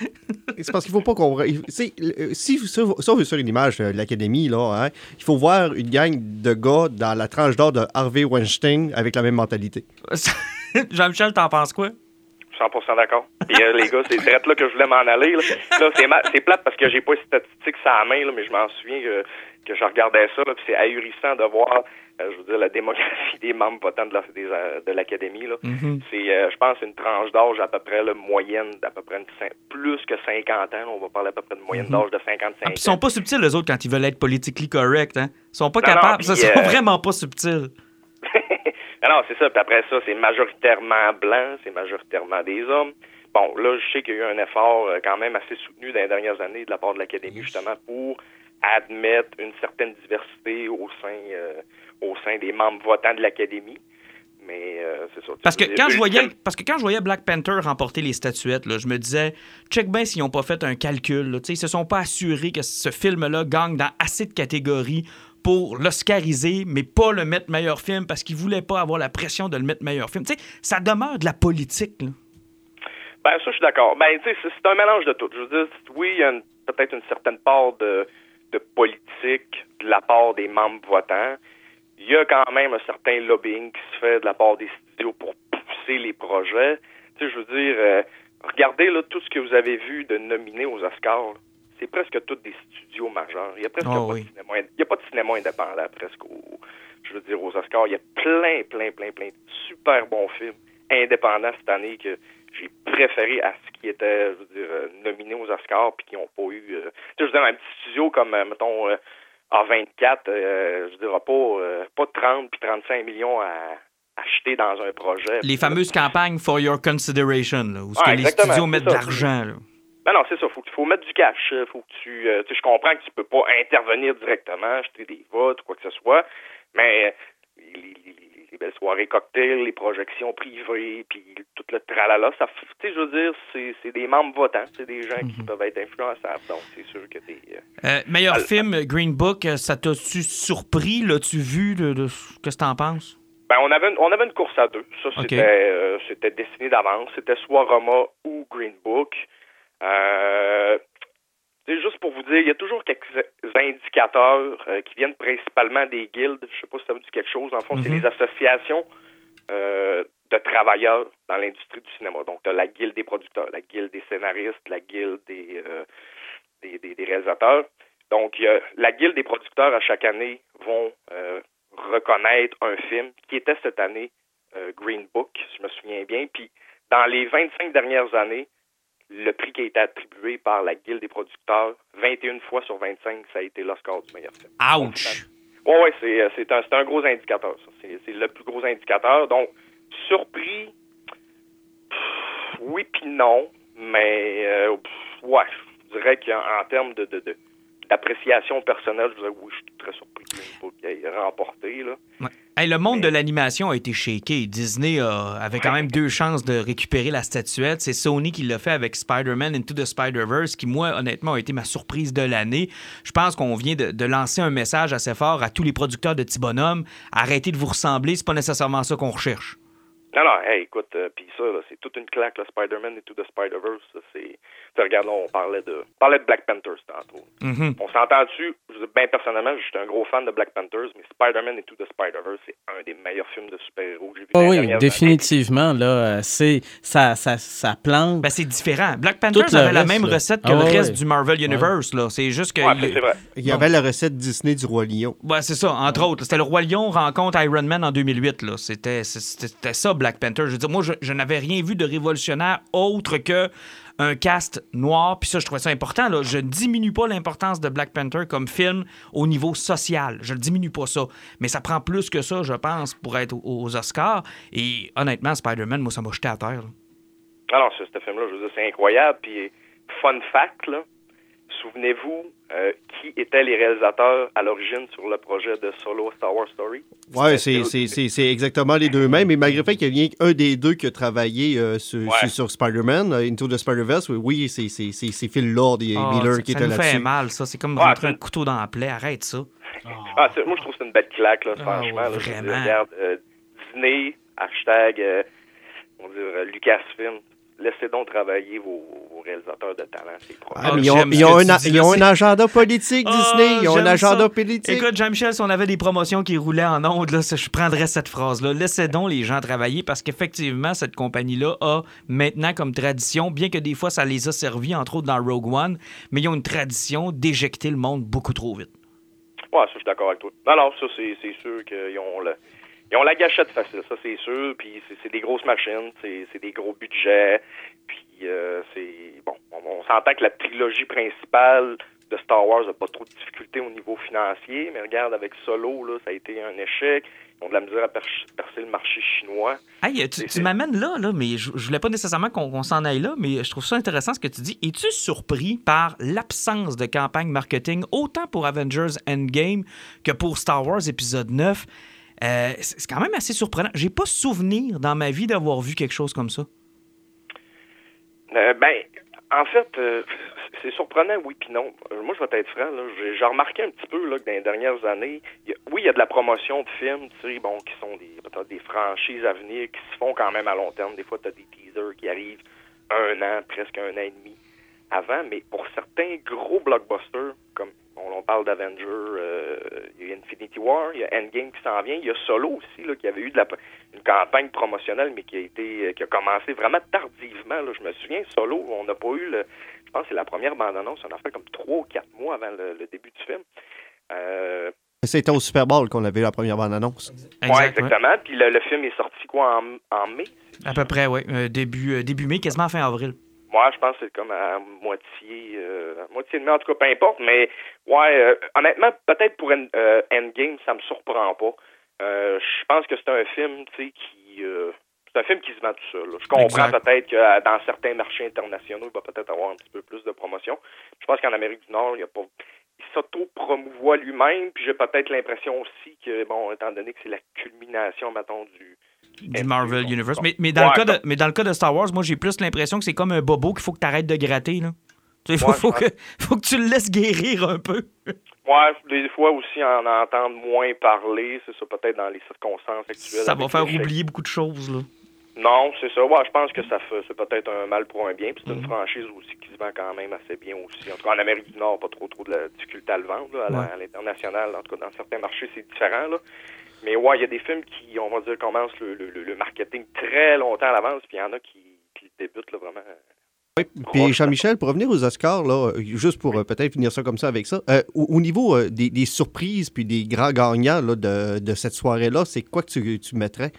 c'est parce qu'il faut pas qu'on. le- Si, si, on veut sur une image de l'académie, là, hein, il faut voir une gang de gars dans la tranche d'or de Harvey Weinstein avec la même mentalité. Jean-Michel, t'en penses quoi? 100% d'accord. Puis euh, les gars, c'est direct là que je voulais m'en aller. Là, Là, c'est ma- c'est plate parce que j'ai pas les statistiques sur la main, là, mais je m'en souviens que, que je regardais ça. Là, puis c'est ahurissant de voir, euh, je veux dire, la démographie des membres votants de la- des, euh, de l'académie. là. Mhm. C'est, euh, je pense, une tranche d'âge à peu près là, moyenne d'à peu près une plus que 50 ans. On va parler à peu près de moyenne d'âge de 55 Ah, puis ils sont ans. pas subtils, les autres, quand ils veulent être politically correct. Hein? Ils sont pas Non, capables. Ils sont euh, vraiment pas subtils. non, c'est ça. Puis après ça, c'est majoritairement blanc, c'est majoritairement des hommes. Bon, là, je sais qu'il y a eu un effort quand même assez soutenu dans les dernières années de la part de l'Académie, justement, pour admettre une certaine diversité au sein, euh, au sein des membres votants de l'Académie. Mais euh, c'est ça. Parce que, quand je voyais, parce que quand je voyais Black Panther remporter les statuettes, là, je me disais, check bien s'ils n'ont pas fait un calcul. Là. Tu sais, Ils se sont pas assurés que ce film-là gagne dans assez de catégories pour l'oscariser, mais pas le mettre meilleur film parce qu'ils voulaient pas avoir la pression de le mettre meilleur film. Ça demeure de la politique. là. Ben, ça, je suis d'accord. Ben, tu sais, c'est un mélange de tout. Je veux dire, oui, il y a peut-être une certaine part de, de politique de la part des membres votants. Il y a quand même un certain lobbying qui se fait de la part des studios pour pousser les projets. Tu sais, je veux dire, euh, regardez là tout ce que vous avez vu de nominés aux Oscars. C'est presque tous des studios majeurs. Il y a presque Oh pas, oui. de cinéma, il y a pas de cinéma indépendant presque au, je veux dire, aux Oscars. Il y a plein, plein, plein, plein de super bons films indépendants cette année que j'ai préféré à ce qui était, je veux dire, euh, nominé aux Oscars puis qui n'ont pas eu. euh, tu sais, je veux dire, un petit studio comme, euh, mettons, euh, A24, euh, je dirais pas, euh, pas 30 puis 35 millions à acheter dans un projet. Les fameuses campagnes for your consideration, là, où ce Ouais, que les studios mettent de l'argent. là. Ben non, c'est ça. Faut, faut mettre du cash. euh, Faut que tu, euh, je comprends que tu peux pas intervenir directement, acheter des votes ou quoi que ce soit, mais les, les- les- belles soirées cocktails, les projections privées, puis tout le tralala. Ça, tu sais, je veux dire, c'est c'est des membres votants, c'est des gens qui peuvent être influençables. Donc, c'est sûr que des. euh, Euh, meilleur film, euh, Green Book, euh, ça t'a-tu surpris? L'as-tu vu? De, de- Qu'est-ce que t'en penses? Ben, on avait une, on avait une course à deux. Ça, c'était euh, c'était destiné d'avance. C'était soit Roma ou Green Book. Euh, c'est juste pour vous dire, il y a toujours quelques indicateurs euh, qui viennent principalement des guildes. Je sais pas si ça vous dit quelque chose. En fond, c'est Mhm. les associations euh, de travailleurs dans l'industrie du cinéma. Donc, tu la guilde des producteurs, la guilde des scénaristes, la guilde des, euh, des, des- des réalisateurs. Donc, y a- la guilde des producteurs, à chaque année, vont euh, reconnaître un film qui était cette année euh, Green Book, si je me souviens bien. Puis, dans les 25 dernières années, le prix qui a été attribué par la Guilde des producteurs, 21 fois sur 25, ça a été l'Oscar du meilleur film. Ouch! Oui, ouais, c'est, euh, c'est, un, un gros indicateur, ça. C'est, le plus gros indicateur. Donc, surpris, pff, oui puis non, mais euh, pff, ouais, je dirais qu'en en termes de, de, de- d'appréciation personnelle, je dirais oui, je suis très surpris Book ait remporté. Là. Ouais. Hey, le monde de l'animation a été shaké. Disney a- avait quand même deux chances de récupérer la statuette. C'est Sony qui l'a fait avec Spider-Man Into the Spider-Verse, qui, moi, honnêtement, a été ma surprise de l'année. Je pense qu'on vient de, de lancer un message assez fort à tous les producteurs de petits bonhommes. Arrêtez de vous ressembler, c'est pas nécessairement ça qu'on recherche. Non, non, hey, écoute, euh, puis ça, c'est toute une claque, là, Spider-Man Into the Spider-Verse. C'est, tu sais, regarde, là, on parlait de, on parlait de Black Panthers tantôt. Mhm. On? Je veux dire, Ben, personnellement, je suis un gros fan de Black Panthers, mais Spider-Man Into the Spider-Verse, c'est un des meilleurs films de super-héros que j'ai vu. Ah oui, définitivement, là, euh, c'est ça, ça, ça plante. Ben, c'est différent. Black Panther Tout le avait la même là. recette que Ah le reste du Marvel Universe. là. C'est juste que. Ouais, c'est vrai. Il y avait la recette Disney du Roi Lion. Ouais, c'est ça, entre autres. C'était le Roi Lion rencontre Iron Man en 2008. là. C'était c'était- c'était ça, Black Panther. Je veux dire, moi, je, je n'avais rien vu de révolutionnaire autre que un cast noir. Puis ça, je trouvais ça important. Je ne diminue pas l'importance de Black Panther comme film au niveau social. Je ne diminue pas ça. Mais ça prend plus que ça, je pense, pour être aux, Oscars. Et honnêtement, Spider-Man, moi, ça m'a jeté à terre. là. Ah ce film-là, je veux dire, c'est incroyable. Puis, fun fact, là, souvenez-vous euh, qui étaient les réalisateurs à l'origine sur le projet de Solo Star Wars Story? Ouais, C'était- c'est- c'est c'est- c'est exactement les deux mêmes. Et malgré le fait qu'il y a rien qu'un des deux qui a travaillé euh, sur, Ouais. sur, sur Spider-Man, euh, Into the Spider-Verse, oui, oui, c'est c'est- c'est- c'est Phil Lord et Ah, Miller ça, qui ça étaient nous fait là-dessus. mal, ça. C'est comme Ouais, rentrer un couteau dans la plaie. Arrête ça. Ah, moi, je trouve que c'est une belle claque, là, Ah, franchement. là, dire, vraiment. regarde, euh, Disney, hashtag, euh, on va dire, euh, Lucasfilm, laissez donc travailler vos, vos réalisateurs de talent. C'est Ah, Ah, ils ont, ils un, ils ont agenda politique, Ah, Disney. Ils ont un agenda ça. politique. Écoute, Jean-Michel, si on avait des promotions qui roulaient en ondes, là, je prendrais cette phrase-là. Laissez donc les gens travailler parce qu'effectivement, cette compagnie-là a maintenant comme tradition, bien que des fois ça les a servis, entre autres dans Rogue One, mais ils ont une tradition d'éjecter le monde beaucoup trop vite. Ouais, ça, je suis d'accord avec toi. Non, non, ça, c'est c'est sûr qu'ils ont le. Ils ont la gâchette facile, ça c'est sûr. Puis c'est- des grosses machines, c'est des gros budgets. Puis euh, c'est bon, on, on s'entend que la trilogie principale de Star Wars n'a pas trop de difficultés au niveau financier, mais regarde avec Solo là, ça a été un échec. Ils ont de la misère à percer le marché chinois. Hey, tu, m'amènes là, là, mais je, je voulais pas nécessairement qu'on qu'on s'en aille là, mais je trouve ça intéressant ce que tu dis. Es-tu surpris par l'absence de campagne marketing autant pour Avengers Endgame que pour Star Wars épisode 9? Euh, c'est quand même assez surprenant. J'ai pas souvenir dans ma vie d'avoir vu quelque chose comme ça. Euh, ben, en fait, euh, c'est surprenant, oui puis non. Moi, je vais être franc, j'ai remarqué un petit peu que dans les dernières années, oui, il y a de la promotion de films, tu sais, bon, qui sont des, des franchises à venir, qui se font quand même à long terme. Des fois, tu as des teasers qui arrivent un an, presque un an et demi avant, mais pour certains gros blockbusters, comme on, on parle d'Avengers, euh, il y a Infinity War, il y a Endgame qui s'en vient, il y a Solo aussi, là, qui avait eu de la, une campagne promotionnelle, mais qui a été, euh, qui a commencé vraiment tardivement. Là. Je me souviens, Solo, on n'a pas eu le, je pense que c'est la première bande-annonce, on a fait comme trois ou quatre mois avant le, le début du film. Euh, C'était au Super Bowl qu'on avait eu la première bande-annonce. ouais. exactement. Puis le, le film est sorti quoi en, en mai? À peu près, oui. début, euh, début mai, quasiment fin avril. Moi, je pense que c'est comme à moitié, euh, à moitié de en tout cas, peu importe. Mais ouais, euh, honnêtement, peut-être pour End- euh, Endgame, ça me surprend pas. Euh, je pense que c'est un film, tu sais, qui euh, c'est un film qui se vend tout seul. Je comprends peut-être que dans certains marchés internationaux, il va peut-être avoir un petit peu plus de promotion. Je pense qu'en Amérique du Nord, il y a pas, s'auto-promouvoit lui-même, puis j'ai peut-être l'impression aussi que, bon, étant donné que c'est la culmination, mettons, du, du Marvel Universe. Mais, mais, dans Ouais, le cas de, mais dans le cas de Star Wars, moi, j'ai plus l'impression que c'est comme un bobo qu'il faut que tu arrêtes de gratter. Là. Il faut, Ouais, faut que, faut que tu le laisses guérir un peu. Ouais, des fois aussi en entendre moins parler, c'est ça peut-être dans les circonstances actuelles. Ça va faire oublier beaucoup de choses. Là. Non, c'est ça. Ouais, je pense que ça fait c'est peut-être un mal pour un bien. Puis c'est une franchise aussi qui se vend quand même assez bien aussi. En tout cas, en Amérique du Nord, pas trop trop de la difficulté à le vendre. là. à la- Ouais. à l'international, en tout cas, dans certains marchés, c'est différent. Là. Mais ouais, il y a des films qui, on va dire, commencent le, le, le- marketing très longtemps à l'avance. Puis il y en a qui, qui débutent là, vraiment. Oui, puis Jean-Michel, pour revenir aux Oscars, là, juste pour euh, peut-être finir ça comme ça avec ça, euh, au, au niveau euh, des, des surprises puis des grands gagnants là, de, de cette soirée-là, c'est quoi que tu, tu mettrais?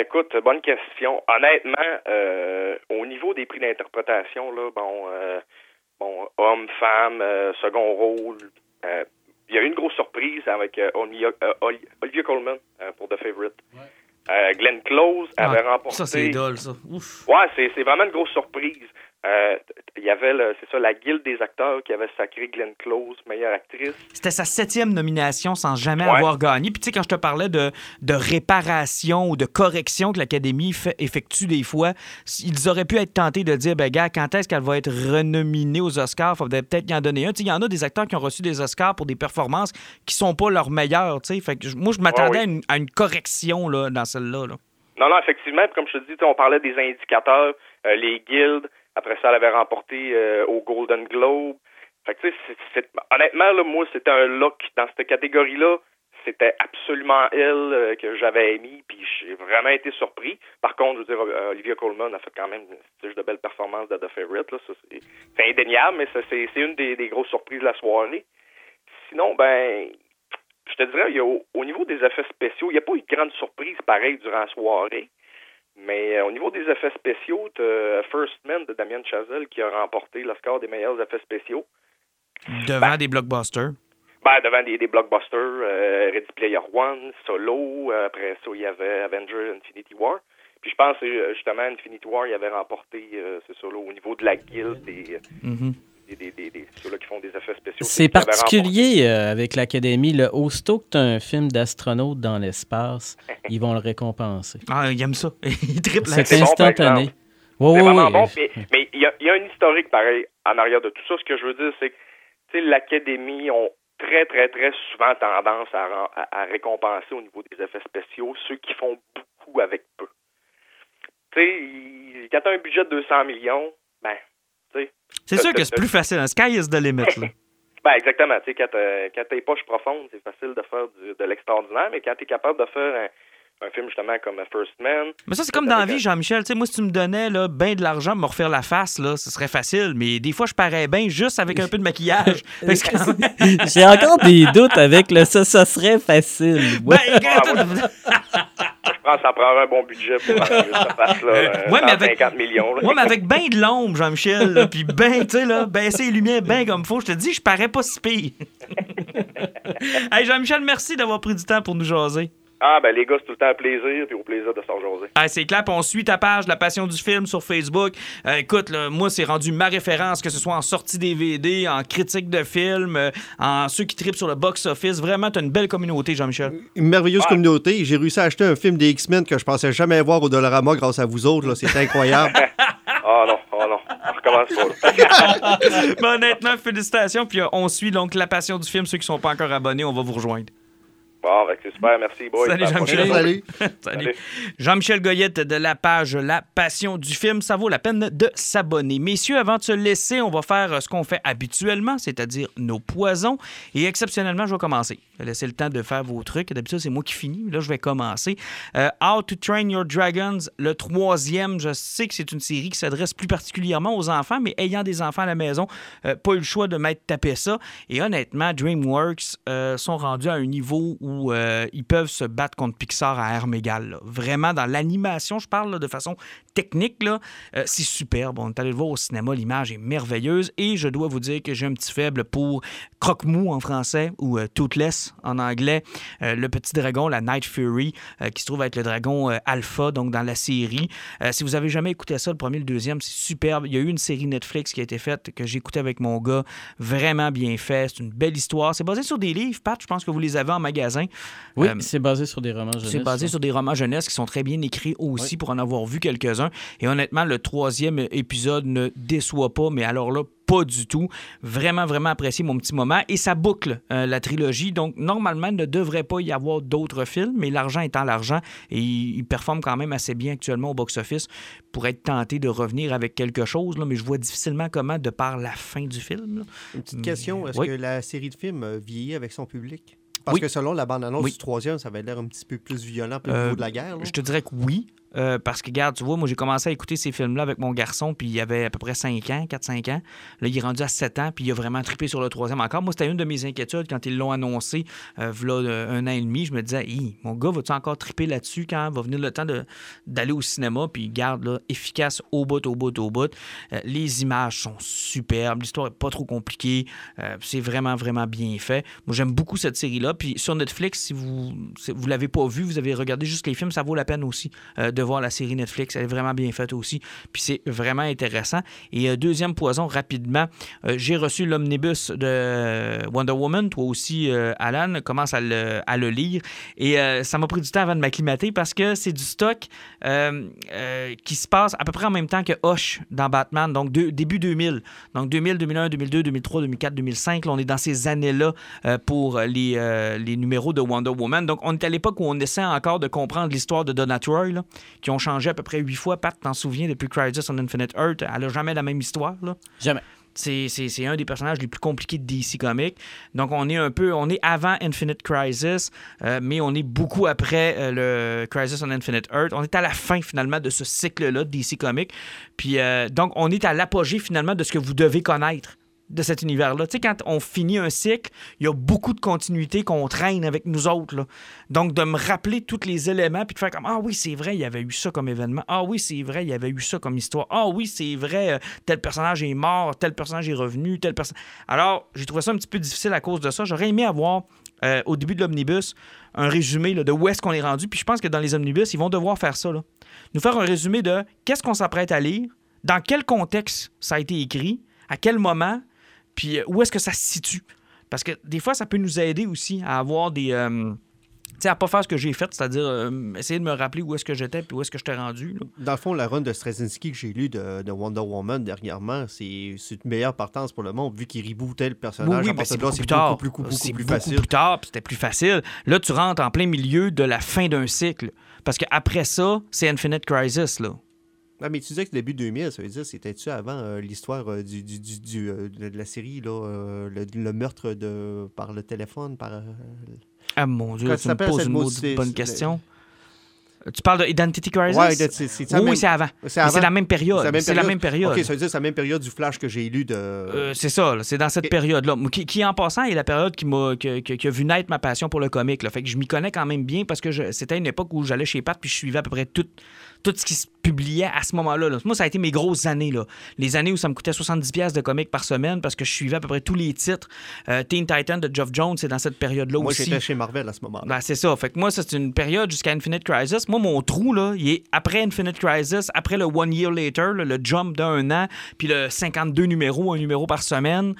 Écoute, bonne question. Honnêtement, euh, au niveau des prix d'interprétation, là, bon, euh, bon, homme, femme, second rôle, euh, il y a eu une grosse surprise avec euh, Olivia, euh, Colman euh, pour The Favorite. Euh, Glenn Close avait Ah, remporté. ça, c'est dole, ça. Ouf. Ouais, c'est, c'est vraiment une grosse surprise. Euh, Il y avait, c'est ça, la guilde des acteurs qui avait sacré Glenn Close, meilleure actrice. C'était sa septième nomination sans jamais Ouais. avoir gagné. Puis tu sais, quand je te parlais de, de réparation ou de correction que l'Académie effectue des fois, ils auraient pu être tentés de dire, ben gars, quand est-ce qu'elle va être renominée aux Oscars? Il faudrait peut-être y en donner un. Tu sais, il y en a des acteurs qui ont reçu des Oscars pour des performances qui sont pas leurs meilleures. tu sais. Fait que moi, je m'attendais Ouais, à, une, à une correction là, dans celle-là. là. Non, non, effectivement, puis comme je te dis, on parlait des indicateurs, euh, les guildes. Après ça, elle avait remporté euh, au Golden Globe. Fait que, honnêtement, là, moi, c'était un look dans cette catégorie-là. C'était absolument elle euh, que j'avais émis, puis j'ai vraiment été surpris. Par contre, je veux dire, euh, Olivia Colman a fait quand même c'est de belles performances de The Favorite. C'est, indéniable, mais c'est, une des, des grosses surprises de la soirée. Sinon, ben, je te dirais, il y a, au, au niveau des effets spéciaux, il n'y a pas eu de grande surprise pareille durant la soirée. Mais euh, au niveau des effets spéciaux, tu First Man de Damien Chazelle qui a remporté le score des meilleurs effets spéciaux. Devant des blockbusters. Ben, devant des, des blockbusters, euh, Ready Player One, Solo, euh, après ça, il y avait Avenger Infinity War. Puis je pense euh, justement Infinity War, il avait remporté, euh, ça, là, au niveau de la guilde des, Mhm. des, des, des, des- ceux-là qui font des effets spéciaux. C'est particulier euh, avec l'Académie. Le aussitôt que tu as un film d'astronaute dans l'espace, ils vont le récompenser. Ah, il aime ça. il triple C'est c'est bon, par instantané. Oui, C'est oui, vraiment oui. bon. Mais mais il y a, il y a un historique pareil en arrière de tout ça. Ce que je veux dire, c'est que l'Académie ont très, très, très souvent tendance à, ren- à, à récompenser au niveau des effets spéciaux ceux qui font beaucoup avec peu. Tu sais, quand tu as un budget de 200 millions, ben, C'est sûr que c'est plus facile. hein. Sky is the limit. Là. ben exactement. Tu sais, quand t'as quand t'as les poches profondes, c'est facile de faire du- de l'extraordinaire, mais quand tu es capable de faire un, un film justement comme First Man, Mais ça, c'est comme dans la vie, Jean-Michel. Tu sais, moi, si tu me donnais là, ben de l'argent pour me refaire la face, là, ce serait facile. Mais des fois, je parais bien juste avec un peu de maquillage. J'ai encore des doutes avec le ça, ça serait facile. Ouais. Ben, ça prendrait un bon budget pour cette face-là. euh, Ouais, mais avec- 150 millions. là. Ouais, mais avec ben de l'ombre, Jean-Michel, là, puis ben, tu sais, là, baisser les lumières ben comme faut, je te dis, je parais pas si pire. hey, Jean-Michel, merci d'avoir pris du temps pour nous jaser. Ah, ben les gars, c'est tout le temps un plaisir, puis au plaisir de s'en jaser. Ah, c'est clair, puis on suit ta page La Passion du film sur Facebook. Euh, écoute, là, moi, c'est rendu ma référence, que ce soit en sortie DVD, en critique de film, euh, en ceux qui tripent sur le box-office. Vraiment, t'as une belle communauté, Jean-Michel. Une merveilleuse Ouais. communauté. J'ai réussi à acheter un film des X-Men que je pensais jamais voir au Dollarama grâce à vous autres. là. C'est incroyable. Ah non, ah non, on recommence pas. là. Honnêtement, félicitations, puis euh, on suit donc La Passion du film. Ceux qui sont pas encore abonnés, on va vous rejoindre. Bon, ben, c'est super, merci, boys. Salut, Jean-Michel. Salut. Salut. Salut. Jean-Michel Goyette de la page La Passion du film. Ça vaut la peine de s'abonner. Messieurs, avant de se laisser, on va faire euh, ce qu'on fait habituellement, c'est-à-dire nos poisons. Et exceptionnellement, je vais commencer. Je vais laisser le temps de faire vos trucs. D'habitude, c'est moi qui finis. mais Là, je vais commencer. Euh, How to Train Your Dragons, le troisième. Je sais que c'est une série qui s'adresse plus particulièrement aux enfants, mais ayant des enfants à la maison, euh, pas eu le choix de m'être tapé ça. Et honnêtement, DreamWorks euh, sont rendus à un niveau où où euh, ils peuvent se battre contre Pixar à armes égales. là. Vraiment, dans l'animation, je parle de façon technique, euh, c'est superbe. On est allé le voir au cinéma, l'image est merveilleuse. Et je dois vous dire que j'ai un petit faible pour Croque-Mou en français ou euh, en anglais. Euh, le petit dragon, la Night Fury, qui se trouve être le dragon alpha, donc dans la série. Si vous avez jamais écouté ça, le premier, le deuxième, c'est superbe. Il y a eu une série Netflix qui a été faite, que j'ai écouté avec mon gars. Vraiment bien fait. C'est une belle histoire. C'est basé sur des livres, Pat. Je pense que vous les avez en magasin. Oui, Euh, c'est basé sur des romans jeunesse. c'est basé ça. sur des romans jeunesse qui sont très bien écrits aussi pour en avoir vu quelques-uns. Et honnêtement, le troisième épisode ne déçoit pas, mais alors là, pas du tout. Vraiment, vraiment apprécié mon petit moment. Et ça boucle euh, la trilogie. Donc, normalement, il ne devrait pas y avoir d'autres films, mais l'argent étant l'argent, et il, il performe quand même assez bien actuellement au box-office pour être tenté de revenir avec quelque chose. Là, mais je vois difficilement comment, de par la fin du film. là. Une petite question, est-ce Oui. que la série de films vieillit avec son public? Parce Oui. que selon la bande-annonce Oui. du troisième, ça avait l'air un petit peu plus violent au Euh, niveau de la guerre. là. Je te dirais que oui. Euh, parce que, regarde, tu vois, moi, j'ai commencé à écouter ces films-là avec mon garçon, puis il avait à peu près 5 ans, 4-5 ans. Là, il est rendu à 7 ans, puis il a vraiment trippé sur le troisième encore. Moi, c'était une de mes inquiétudes quand ils l'ont annoncé, euh, euh, un an et demi. Je me disais, Hi, mon gars, va-tu encore tripper là-dessus quand va venir le temps d'aller au cinéma? Puis, garde, là, efficace au bout, au bout, au bout. Les images sont superbes, l'histoire est pas trop compliquée. C'est vraiment, vraiment bien fait. Moi, j'aime beaucoup cette série-là. Puis, sur Netflix, si vous si vous l'avez pas vu, vous avez regardé juste les films, ça vaut la peine aussi de voir la série Netflix. Elle est vraiment bien faite aussi. Puis c'est vraiment intéressant. Et euh, deuxième poison, rapidement, euh, j'ai reçu l'omnibus de Wonder Woman. Toi aussi, euh, Alan, commence à le, à le lire. Et ça m'a pris du temps avant de m'acclimater parce que c'est du stock qui se passe à peu près en même temps que Hush dans Batman, donc début 2000. Donc 2000, 2001, 2002, 2003, 2004, 2005. Là, on est dans ces années-là pour les, les numéros de Wonder Woman. Donc on est à l'époque où on essaie encore de comprendre l'histoire de Donna Troy, là, qui ont changé à peu près huit fois. Pat, t'en souviens, depuis Crisis on Infinite Earth, elle a jamais la même histoire. Là. Jamais. C'est un des personnages les plus compliqués de DC Comics. Donc, on est un peu, on est avant Infinite Crisis, euh, mais on est beaucoup après euh, le Crisis on Infinite Earth. On est à la fin, finalement, de ce cycle-là de DC Comics. Puis, euh, donc, on est à l'apogée, finalement, de ce que vous devez connaître de cet univers-là. Tu sais, quand on finit un cycle, il y a beaucoup de continuité qu'on traîne avec nous autres. Donc, de me rappeler tous les éléments, puis de faire comme Ah oui, c'est vrai, il y avait eu ça comme événement. Ah oui, c'est vrai, il y avait eu ça comme histoire. Ah oui, c'est vrai, euh, tel personnage est mort, tel personnage est revenu, tel personnage. Alors, j'ai trouvé ça un petit peu difficile à cause de ça. J'aurais aimé avoir, euh, au début de l'omnibus, un résumé de où est-ce qu'on est rendu. Puis je pense que dans les omnibus, ils vont devoir faire ça. Nous faire un résumé de qu'est-ce qu'on s'apprête à lire, dans quel contexte ça a été écrit, à quel moment, puis euh, où est-ce que ça se situe? Parce que des fois, ça peut nous aider aussi à avoir des. euh, tu sais, à pas faire ce que j'ai fait, c'est-à-dire euh, essayer de me rappeler où est-ce que j'étais puis où est-ce que j'étais rendu. là. Dans le fond, la run de Straczynski que j'ai lu de, de Wonder Woman dernièrement, c'est une meilleure partance pour le monde, vu qu'il rebootait le personnage. Oui, oui, ben, c'est beaucoup plus tard. beaucoup, beaucoup, beaucoup, C'est plus facile. plus tard, c'était plus facile. Là, tu rentres en plein milieu de la fin d'un cycle. Parce qu'après ça, c'est Infinite Crisis, là. Ah, mais tu disais que début 2000, ça veut dire, c'était-tu avant euh, l'histoire euh, du, du, du- du, euh, de de la série, là, le, le meurtre de, par le téléphone, par... Ah mon Dieu, Quand tu me poses une maudite- bonne question. Tu parles de Identity Crisis? Ouais, c'est- oui, même- c'est avant. c'est la même période. C'est la même période. OK, ça veut dire c'est la même période du flash que j'ai lu de... C'est ça, c'est dans cette Et- période-là. Qui, qui, en passant, est la période qui m'a que- que- qui a vu naître ma passion pour le comic. Là. Fait que je m'y connais quand même bien parce que c'était une époque où j'allais chez Pat puis je suivais à peu près tout, tout ce qui se publiait à ce moment-là. là. Moi, ça a été mes grosses années. Là. Les années où ça me coûtait 70$ piastres de comics par semaine parce que je suivais à peu près tous les titres. Euh, Teen Titan de Geoff Jones, c'est dans cette période-là Moi, aussi. j'étais chez Marvel à ce moment-là. Ben, c'est ça. Fait que moi, c'est une période jusqu'à Infinite Crisis. Moi, mon trou, là, il est après Infinite Crisis, après le One Year Later, là, le jump d'un an, puis le 52 numéros, un numéro par semaine,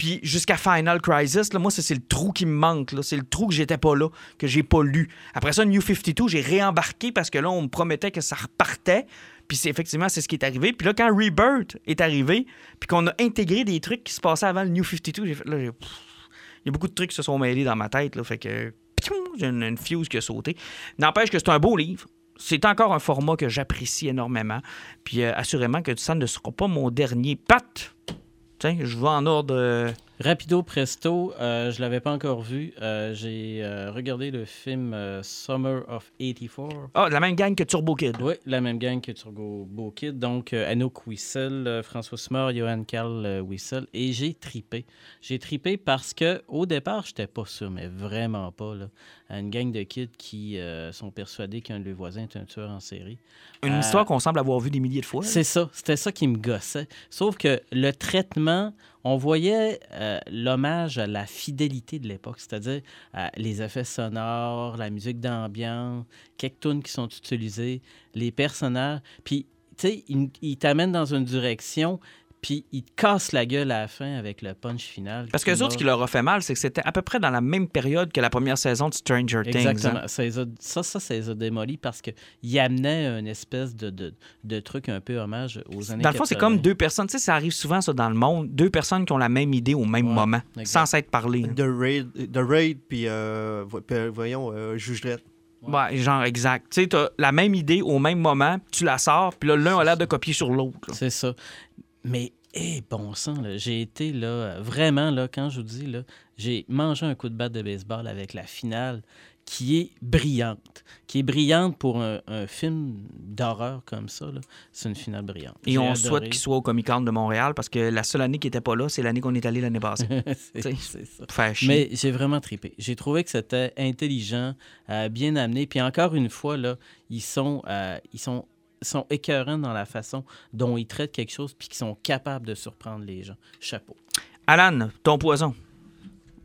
puis jusqu'à Final Crisis. Là, moi, c'est le trou qui me manque. C'est le trou que j'étais pas là, que j'ai pas lu. Après ça, New 52, j'ai réembarqué parce que là, on me promettait que ça repartait. Puis c'est effectivement, c'est ce qui est arrivé. Puis là, quand Rebirth est arrivé, puis qu'on a intégré des trucs qui se passaient avant le New 52, j'ai fait là, j'ai- il y a beaucoup de trucs qui se sont mêlés dans ma tête. Là, fait que j'ai une, une fuse qui a sauté. N'empêche que c'est un beau livre. C'est encore un format que j'apprécie énormément. Puis euh, assurément que ça ne sera pas mon dernier pat. Tiens, je vais en ordre euh, Rapido Presto, euh, je l'avais pas encore vu. Euh, J'ai euh, regardé le film Summer of 84. Ah, la même gang que Turbo Kid. Oui, la même gang que Turbo Kid. Donc, Anouk Wissel, François Smart, Johan Carl Wissel. Et j'ai tripé. J'ai tripé parce que au départ, j'étais pas sûr, mais vraiment pas. Là, à une gang de kids qui euh, sont persuadés qu'un de leurs voisins est un tueur en série. Une Euh, histoire qu'on semble avoir vue des milliers de fois. C'est ça, c'était ça qui me gossait. Sauf que le traitement, on voyait euh, l'hommage à la fidélité de l'époque, c'est-à-dire les effets sonores, la musique d'ambiance, quelques tunes qui sont utilisées, les personnages. Puis, tu sais, ils il t'amènent dans une direction, puis ils te cassent la gueule à la fin avec le punch final. Parce que les autres, ce qui leur a fait mal, c'est que c'était à peu près dans la même période que la première saison de Stranger Things. Exactement. hein. Ça, ça, ça, ça les a démolis parce qu'ils amenaient une espèce de, de, de truc un peu hommage aux années Dans le fond, c'est 80. comme deux personnes. Tu sais, ça arrive souvent, ça, dans le monde. Deux personnes qui ont la même idée au même Ouais, moment, exact. sans s'être parlé. hein. The Raid, The Raid puis euh, voyons, euh, Juge Dredd. Ouais, genre exact. Tu sais, t'as la même idée au même moment, puis tu la sors, puis là, l'un a l'air de copier sur l'autre. C'est ça. Mais, eh, bon sang, j'ai été là, vraiment, là, quand je vous dis, là, j'ai mangé un coup de batte de baseball avec la finale qui est brillante. Qui est brillante pour un, un film d'horreur comme ça. C'est une finale brillante. Et on adoré. souhaite qu'il soit au Comic Con de Montréal parce que la seule année qui n'était pas là, c'est l'année qu'on est allé l'année passée. C'est- ça. Faire chier. Mais j'ai vraiment trippé. J'ai trouvé que c'était intelligent, euh, bien amené. Puis encore une fois, là, ils sont, euh, ils sont, sont écœurants dans la façon dont ils traitent quelque chose puis qu'ils sont capables de surprendre les gens. Chapeau. Alan, ton poison.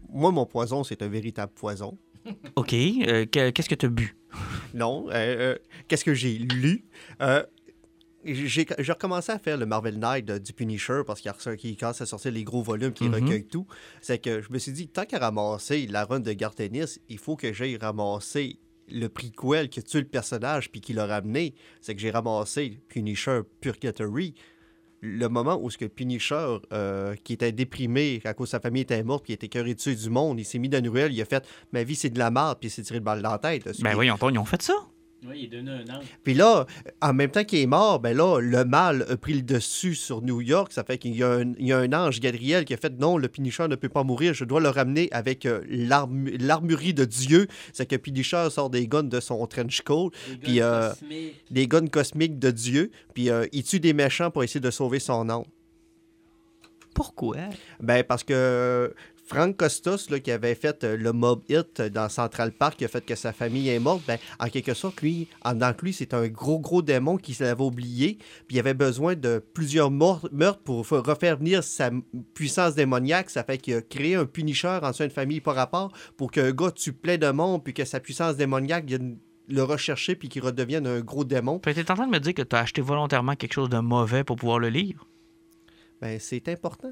Moi, mon poison, c'est un véritable poison. OK. euh, que- Qu'est-ce que tu as bu? Non. euh, euh, Qu'est-ce que j'ai lu? Euh, j'ai j'ai recommencé à faire le Marvel Knight du Punisher parce qu'il a- qu'il commence à sortir les gros volumes qui Mhm. recueillent tout. C'est que je me suis dit, tant qu'à ramasser la run de Gartenis, il faut que j'aille ramasser le prequel qui a tué le personnage puis qui l'a ramené. C'est que j'ai ramassé Punisher Purgatory. Le moment où ce que Punisher, euh, qui était déprimé à cause de sa famille était morte, puis était cœuré du monde, il s'est mis dans une ruelle, il a fait « Ma vie, c'est de la merde », puis il s'est tiré le balle dans la tête. Ben pas, ils ont fait ça. Oui, il est donné un angle. Puis là, en même temps qu'il est mort, ben là, le mal a pris le dessus sur New York. Ça fait qu'il y, a un- il y a un ange, Gabriel, qui a fait non, le Punisher ne peut pas mourir, je dois le ramener avec euh, l'armu- l'armurerie de Dieu. C'est que Punisher sort des guns de son trench coat, Puis, euh, des guns cosmiques de Dieu, puis euh, il tue des méchants pour essayer de sauver son âme. Pourquoi? Ben, parce que Frank Costas, là, qui avait fait euh, le mob hit dans Central Park, qui a fait que sa famille est morte, ben, en quelque sorte, lui, en tant que lui, c'est un gros, gros démon qui l'avait oublié, puis il avait besoin de plusieurs meurtres pour fa- refaire venir sa puissance démoniaque. Ça fait qu'il a créé un Punisher en d'une famille par rapport pour qu'un gars tue plein de monde, puis que sa puissance démoniaque vienne le rechercher, puis qu'il redevienne un gros démon. Que t'es en train de me dire que tu as acheté volontairement quelque chose de mauvais pour pouvoir le lire? Ben, c'est important.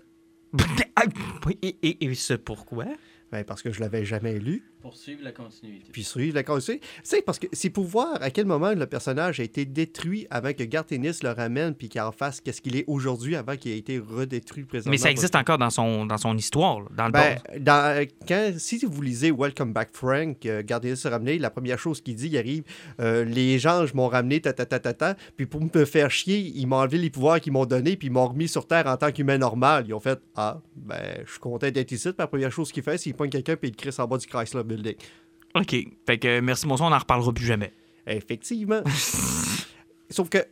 Et, et, et c'est pourquoi? Ben, parce que je l'avais jamais lu. Poursuivre la continuité. puis suivre la conseil. C'est parce que c'est pour voir à quel moment le personnage a été détruit avant que Gartenis le ramène puis qu'il en fasse qu'est-ce qu'il est aujourd'hui avant qu'il ait été redétruit présentement. Mais ça existe encore dans son, dans son histoire, là, dans le Ben, dans, quand, si vous lisez Welcome Back Frank, euh, Gartenis a ramené, la première chose qu'il dit, il arrive, euh, les anges m'ont ramené, ta, ta, ta, ta, ta, puis pour me faire chier, ils m'ont enlevé les pouvoirs qu'ils m'ont donnés, puis ils m'ont remis sur Terre en tant qu'humain normal. Ils ont fait, ah, ben, je suis content d'être ici, puis la première chose qu'il fait, c'est qu'il pogne quelqu'un puis il crisse en bas du Chrysler Building. OK. Fait que merci, bonsoir, on n'en reparlera plus jamais. Effectivement. Sauf que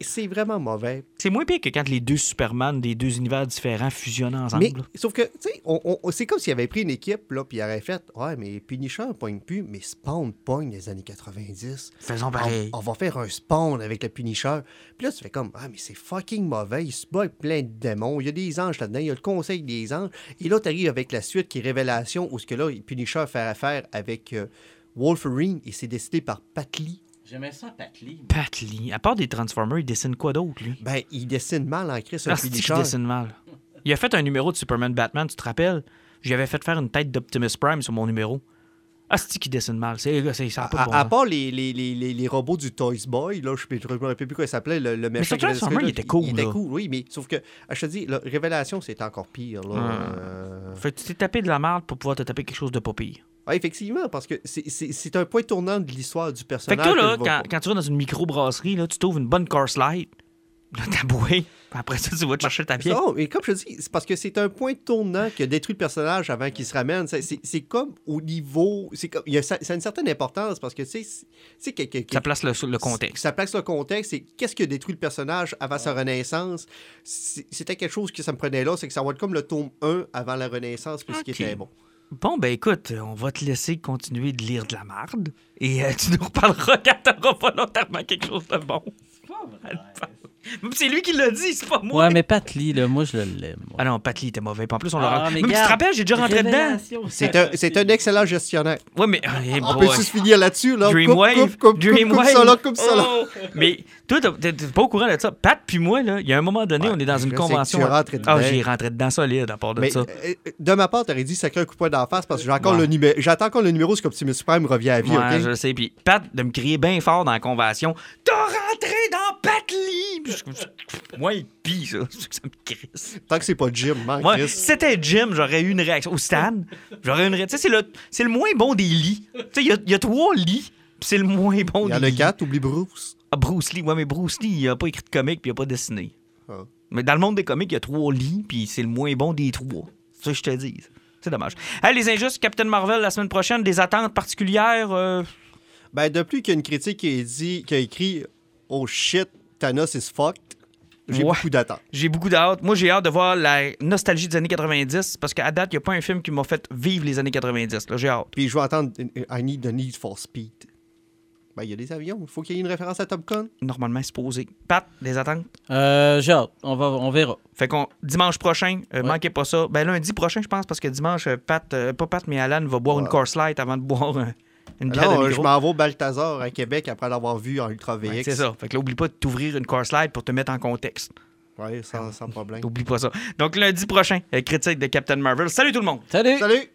c'est vraiment mauvais. C'est moins pire que quand les deux Superman des deux univers différents fusionnent ensemble. Mais sauf que, tu sais, on, on- c'est comme s'il avait pris une équipe, là, puis il aurait fait Ouais, mais Punisher pogne plus, mais Spawn pogne les années 90. Faisons On, pareil. on va faire un Spawn avec le Punisher. Puis là, tu fais comme Ah, mais c'est fucking mauvais. Il se bat avec plein de démons. Il y a des anges là-dedans. Il y a le conseil des anges. Et là, tu arrives avec la suite qui est Révélation, où ce que là, Punisher fait affaire avec euh, Wolverine et c'est décidé par Pat Lee. J'aimais ça, Pat Lee. Pat Lee, à part des Transformers, il dessine quoi d'autre, lui? Ben, il dessine mal en Chris un Ah, Punisher. dessine mal? Il a fait un numéro de Superman Batman, tu te rappelles? J'avais fait faire une tête d'Optimus Prime sur mon numéro. Ah, c'est qui dessine mal? C'est, c'est, ça a pas À, bon à part les, les, les, les, robots du Toys Boy, là, je ne me rappelle plus comment il s'appelait, le, le méchant. Transformers, dessiné, il était cool, Il était là. cool, oui, mais sauf que, ah, je te dis, la Révélation, c'est encore pire. Là. Ouais. Euh, Fait que tu t'es tapé de la merde pour pouvoir te taper quelque chose de pas pire. Ouais, effectivement, parce que c'est- un point tournant de l'histoire du Fait personnage. que toi, là, quand, tu vas dans une microbrasserie, tu trouves une bonne car slide. Là, t'as boué. Après ça, tu vas te chercher ta pièce. Non, mais comme je dis, c'est parce que c'est un point tournant qui a détruit le personnage avant qu'il se ramène. C'est- comme au niveau. c'est comme- il y a, ça, ça a une certaine importance parce que, tu sais, que, Ça place le, le contexte. Ça place le contexte. C'est qu'est-ce qui a détruit le personnage avant sa renaissance. C'était quelque chose que ça me prenait là. C'est que ça va être comme le tome 1 avant la renaissance, puis ce qui Ok. était bon. Bon, ben écoute, on va te laisser continuer de lire de la marde. Et euh, tu nous reparleras quand t'auras volontairement quelque chose de bon. C'est lui qui l'a dit, c'est pas moi. Ouais, mais Pat Lee, là, moi, je l'aime. moi. Ah non, Pat Lee était mauvais. Puis en plus, on Ah, l'a mais Même tu te rappelles, j'ai déjà rentré dedans. C'est un, c'est un excellent gestionnaire. Ouais, mais. hey, On boy. peut juste finir là-dessus, là? Dreamwave. Coupe, coupe, coupe, coupe, Dreamwave. coupe ça là, coupe ça là. Oh! Mais toi, t'as- t'es pas au courant de ça. Pat puis moi, là, il y a un moment donné, Ouais, on est dans une convention. tu rentré Ah, dedans. j'ai rentré dedans solide à part de Mais ça. euh, de ma part, t'aurais dit sacré un coup de poing d'en face parce que j'ai encore Ouais. le numéro. J'attends encore le numéro, c'est comme si M. Prime revient à vie, Ouais, ok? je sais. Puis Pat, de me crier bien fort dans la convention T'as rentré dans Pat Lee! Moi, il pis, ça. Ça me crisse. Tant que c'est pas Jim, man, si c'était Jim, j'aurais eu une réaction. Ou Stan, j'aurais eu une réaction. Tu sais, c'est le, c'est le moins bon des lits. Tu sais, il y a- y, a trois lits, puis c'est le moins bon Il y des en a lits. quatre, oublie Bruce. Ah, Bruce Lee. Ouais, mais Bruce Lee, il a pas écrit de comics, puis il a pas dessiné. Ah. Mais dans le monde des comics, il y a trois lits, puis c'est le moins bon des trois. C'est ça que je te dis. C'est dommage. Hey, les injustes, Captain Marvel la semaine prochaine, des attentes particulières. euh, Ben, depuis qu'il y a une critique qui a, dit, qui a écrit Oh shit, Thanos is fucked, j'ai Ouais. beaucoup d'attentes. J'ai beaucoup d'hâte. Moi, j'ai hâte de voir la nostalgie des années 90 parce qu'à date, il n'y a pas un film qui m'a fait vivre les années 90. Là, j'ai hâte. Puis je vais attendre I need the need for speed. Ben, il y a des avions. Il faut qu'il y ait une référence à Top Gun. Normalement, c'est posé. Pat, des attentes? Euh, j'ai hâte. On, va, on verra. Fait qu'on dimanche prochain, euh, Ouais. manquez pas ça. Ben lundi prochain, je pense, parce que dimanche, euh, Pat, euh, pas Pat, mais Alan va boire Ouais. une course light avant de boire euh, une bière Non, de euh, je m'en vais au Balthazar à Québec après l'avoir vu en Ultra VX. Ouais, c'est ça. Fait que là, oublie pas de t'ouvrir une course light pour te mettre en contexte. Ouais, sans, sans problème. Oublie pas ça. Donc lundi prochain, euh, critique de Captain Marvel. Salut tout le monde! Salut! Salut!